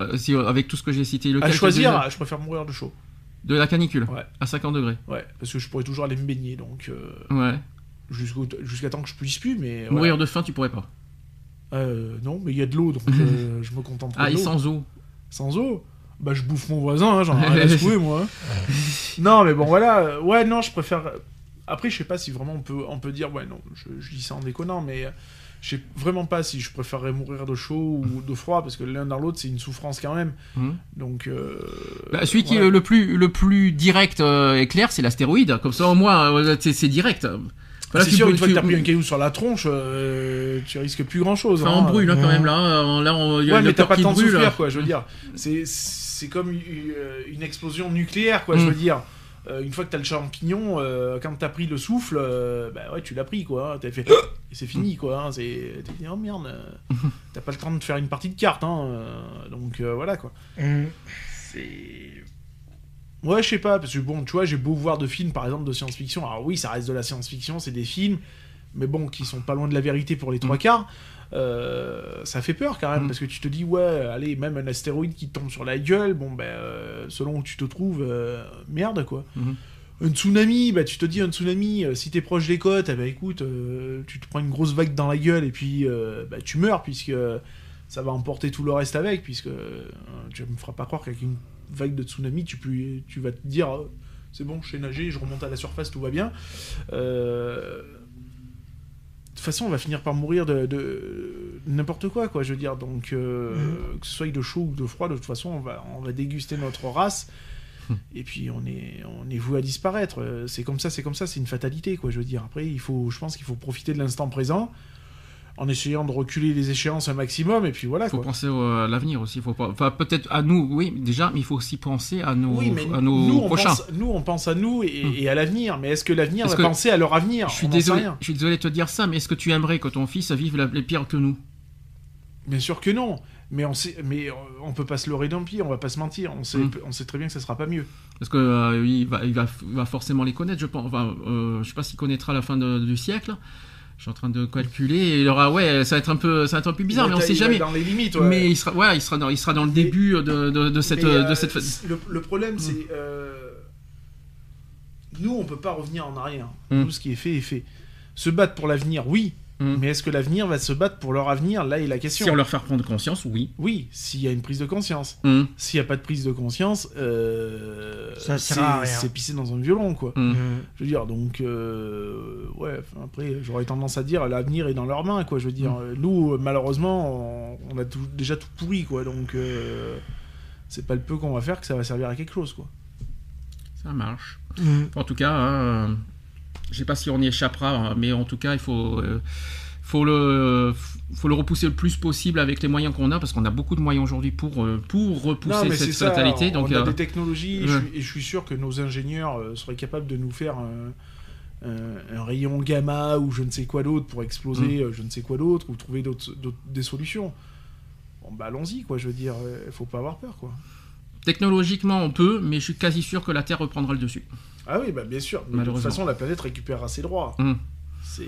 Euh, si, euh, Avec tout ce que j'ai cité, lequel À choisir, je préfère mourir de chaud. De la canicule? Ouais. À 50 degrés? Ouais, parce que je pourrais toujours aller me baigner, donc euh, Ouais. jusqu'au- jusqu'à temps que je puisse plus, mais. voilà. Mourir de faim, tu pourrais pas? Euh, non, mais il y a de l'eau, donc euh, je me contente Ah, de et l'eau. sans eau? Sans eau? Bah je bouffe mon voisin, hein, j'en ai rien à secouer moi. non mais bon voilà, ouais non je préfère... Après je sais pas si vraiment on peut, on peut dire, ouais non, je, je dis ça en déconnant, mais je sais vraiment pas si je préférerais mourir de chaud ou de froid, parce que l'un dans l'autre c'est une souffrance quand même. Mhm. Donc... euh, Bah, celui qui est le plus, le plus direct euh, et clair, c'est l'astéroïde. Comme ça, au moins, euh, c'est c'est direct. Là, c'est tu sûr, une fois que t'as pris un caillou sur la tronche, euh, tu risques plus grand chose. Enfin, on brûle hein, quand même là. euh, Là, on, y a Ouais, mais t'as pas temps de souffrir, quoi. Je veux dire, c'est c'est comme une, une explosion nucléaire, quoi. Je Mm. veux dire, Euh, une fois que t'as le champignon, euh, quand t'as pris le souffle, euh, bah ouais, tu l'as pris, quoi. T'as fait et c'est fini, quoi. hein, C'est t'es dit oh merde, euh, t'as pas le temps de faire une partie de cartes, hein. euh, Donc euh, voilà, quoi. Mm. C'est Ouais, je sais pas, parce que bon, tu vois, j'ai beau voir de films, par exemple, de science-fiction. Alors oui, ça reste de la science-fiction, c'est des films, mais bon, qui sont pas loin de la vérité pour les trois quarts. Euh, ça fait peur quand même, Mm. parce que tu te dis, ouais, allez, même un astéroïde qui te tombe sur la gueule, bon, ben, euh, selon où tu te trouves, euh, merde, quoi. Mhm. Un tsunami, bah tu te dis un tsunami, si t'es proche des côtes, eh ben écoute, tu te prends une grosse vague dans la gueule et puis bah, tu meurs puisque ça va emporter tout le reste avec, puisque tu me feras pas croire qu'avec une vague de tsunami, tu, peux, tu vas te dire c'est bon, je sais nager, je remonte à la surface, tout va bien. Euh, toute façon, on va finir par mourir de, de n'importe quoi, quoi, je veux dire. Donc, euh, que ce soit de chaud ou de froid, de toute façon, on va, on va déguster notre race. Et puis on est, on est voué à disparaître. Euh, C'est comme ça, c'est comme ça, c'est une fatalité, quoi. Je veux dire. Après, il faut, je pense qu'il faut profiter de l'instant présent, en essayant de reculer les échéances un maximum, et puis voilà, Il faut quoi. penser à l'avenir aussi. Faut pas... Enfin, peut-être à nous, oui, déjà, mais il faut aussi penser à nos, Oui, mais à nos nous, on prochains. pense, nous, on pense à nous et, et à l'avenir. Mais est-ce que l'avenir va que- penser à leur avenir? Je suis, On désolé, je suis désolé de te dire ça, mais est-ce que tu aimerais que ton fils vive la, les pires que nous? Bien sûr que non. Mais on sait, mais euh, on peut pas se leurrer d'un pied, on va pas se mentir. On sait, Hmm. on sait très bien que ça sera pas mieux. Parce que euh, il, va, il, va, forcément les connaître, je pense. Enfin, euh, je sais pas s'il connaîtra la fin de- du siècle. Je suis en train de calculer. Et il aura, ouais, ça va être un peu, ça va être un peu bizarre, mais on sait jamais. Dans les limites, ouais. Mais il sera, ouais, il sera dans, il sera dans le Mais- début de, de, de cette, de euh, cette. C- le, le problème, c'est. euh, nous, on peut pas revenir en arrière. Mm. Tout ce qui est fait est fait. Se battre pour l'avenir, oui. Mm. Mais est-ce que l'avenir va se battre pour leur avenir? Là est la question. Si on leur faire prendre conscience, oui. Oui, s'il y a une prise de conscience. Hum, S'il n'y a pas de prise de conscience, euh, Ça sert c'est- à rien. c'est pisser dans un violon, quoi. Mm. Je veux dire, donc, euh, ouais, après, j'aurais tendance à dire, l'avenir est dans leurs mains, quoi. Je veux dire, euh, nous, euh, malheureusement, on, on a tout- déjà tout pourri, quoi. Donc, euh, c'est pas le peu qu'on va faire que ça va servir à quelque chose, quoi. Ça marche. Mm. En tout cas, hein, je sais pas si on y échappera, hein, mais en tout cas, il faut, euh, faut le, faut le repousser le plus possible avec les moyens qu'on a, parce qu'on a beaucoup de moyens aujourd'hui pour, euh, pour repousser cette ça, fatalité. On, Donc, on a euh, des technologies, et, je suis, et je suis sûr que nos ingénieurs seraient capables de nous faire un, rayon gamma ou je ne sais quoi d'autre pour exploser Mm. je ne sais quoi d'autre ou trouver d'autres, d'autres- des solutions. Bon, bah allons-y, quoi. Je veux dire, il faut pas avoir peur, quoi. technologiquement, on peut, mais je suis quasi sûr que la Terre reprendra le dessus. Ah oui, bah bien sûr. Mais de toute façon, la planète récupérera ses droits. Hum. C'est.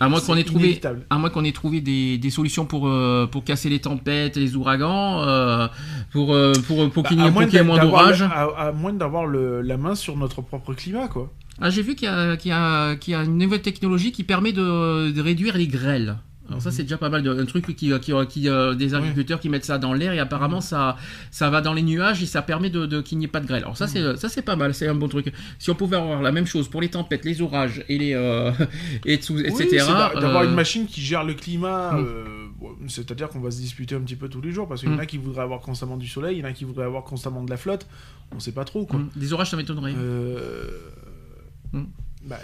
À moins qu'on ait trouvé, à moins qu'on ait trouvé des, des solutions pour, euh, pour casser les tempêtes, les ouragans, euh, pour, euh, pour, pour Bah, qu'il n'y à ait, pour qu'il y ait moins le- À, à moins d'avoir la main sur notre propre climat, quoi. Ah, j'ai vu qu'il y, a- qu'il y, qu'il y a une nouvelle technologie qui permet de, de réduire les grêles. Alors ça c'est déjà pas mal, de, un truc qui, qui, qui, euh, des agriculteurs qui mettent ça dans l'air et apparemment ça, ça va dans les nuages et ça permet de, de- qu'il n'y ait pas de grêle. Alors ça c'est ça c'est pas mal, c'est un bon truc. Si on pouvait avoir la même chose pour les tempêtes, les orages et les euh, et tout, etc. d'avoir euh, une machine qui gère le climat. Euh, C'est-à-dire qu'on va se disputer un petit peu tous les jours parce qu'il y en a qui voudraient avoir constamment du soleil, il y en a qui voudraient avoir constamment de la flotte. On sait pas trop, quoi. des orages ça m'étonnerait. Euh. Bah,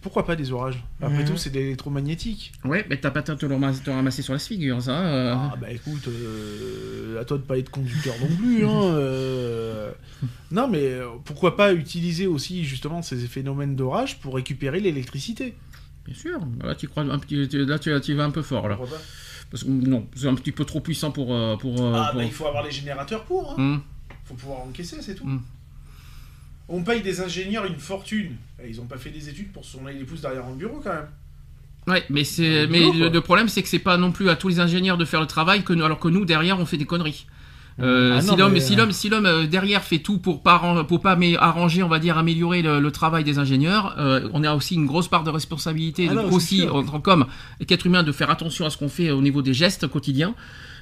pourquoi pas des orages Après tout, c'est des électromagnétiques. Ouais, mais t'as pas te ramasser, ramasser sur la figure ça. euh. Ah bah écoute, euh, à toi de pas être conducteur non plus. Hein, euh. Non mais pourquoi pas utiliser aussi justement ces phénomènes d'orage pour récupérer l'électricité Bien sûr. Là tu crois un petit, tu- là tu, tu vas un peu fort là. Pourquoi pas Parce que non, c'est un petit peu trop puissant pour pour. Ah pour- bah il faut avoir les générateurs pour. Hein. Hum. faut pouvoir encaisser, c'est tout. Mm. On paye des ingénieurs une fortune. Et ils ont pas fait des études pour se tourner les pouces derrière un bureau quand même. Ouais, mais c'est mais boulot, le, problème c'est que c'est pas non plus à tous les ingénieurs de faire le travail que nous, alors que nous derrière on fait des conneries. Euh, Ah si non, l'homme mais, si l'homme si l'homme euh, derrière fait tout pour pas pour pas mais arranger on va dire améliorer le, le travail des ingénieurs, euh, on a aussi une grosse part de responsabilité Ah donc non, c'est aussi en tant qu'homme qu'être humain de faire attention à ce qu'on fait au niveau des gestes quotidiens.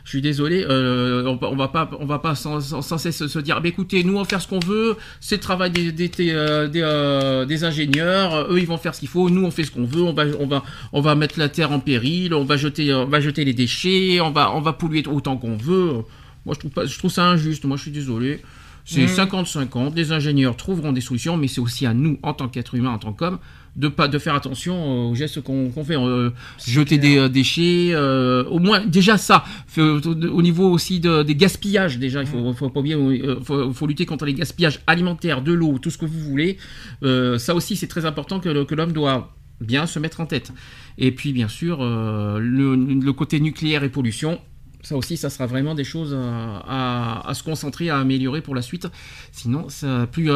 Je suis désolé, euh, on, on va pas, on va pas sans, sans- sans cesse se dire, bah, écoutez, nous on va faire ce qu'on veut, c'est le travail des, des, des, euh, des, euh, des ingénieurs, eux ils vont faire ce qu'il faut, nous on fait ce qu'on veut, on va, on va, on va mettre la terre en péril, on va jeter, on va jeter les déchets, on va, on va polluer autant qu'on veut. Moi je trouve pas, je trouve ça injuste. Moi je suis désolé. C'est Mhm. 50-50. Les ingénieurs trouveront des solutions, mais c'est aussi à nous, en tant qu'être humain, en tant qu'homme, de pas de faire attention aux gestes qu'on fait. Euh, jeter des euh, déchets, euh, au moins déjà ça. Au niveau aussi de- des gaspillages, déjà, il faut, faut pas oublier, faut, faut lutter contre les gaspillages alimentaires, de l'eau, tout ce que vous voulez. Euh, ça aussi, c'est très important que, l'homme doit bien se mettre en tête. Et puis, bien sûr, le, le côté nucléaire et pollution. Ça aussi, ça sera vraiment des choses à, à- à se concentrer, à améliorer pour la suite. Sinon, ça plus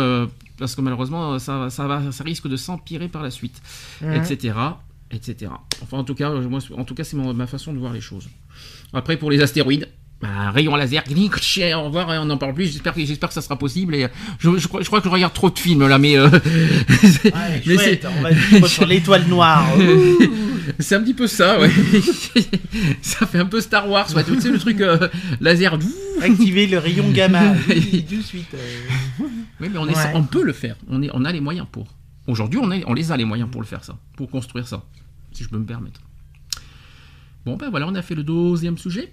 parce que malheureusement, ça, ça va, ça risque de s'empirer par la suite, etc., etc. Enfin, en tout cas, moi, en tout cas, c'est ma façon de voir les choses. Après, pour les astéroïdes. Bah, rayon laser, au revoir, on n'en parle plus. J'espère que, j'espère que ça sera possible. Et euh, je, je crois, je crois que je regarde trop de films là, mais, euh, Ouais, mais chouette, on va vivre sur l'étoile noire. C'est un petit peu ça, ouais. ça fait un peu Star Wars, ouais. Tu sais, le truc euh, laser. Activer le rayon gamma. Oui, tout de suite. euh. Oui, mais on, est- Ouais. on peut le faire. On, est, on a les moyens pour. Aujourd'hui, on, est- on les a les moyens pour le faire, ça. Pour construire ça. Si je peux me permettre. Bon, ben voilà, on a fait le deuxième sujet.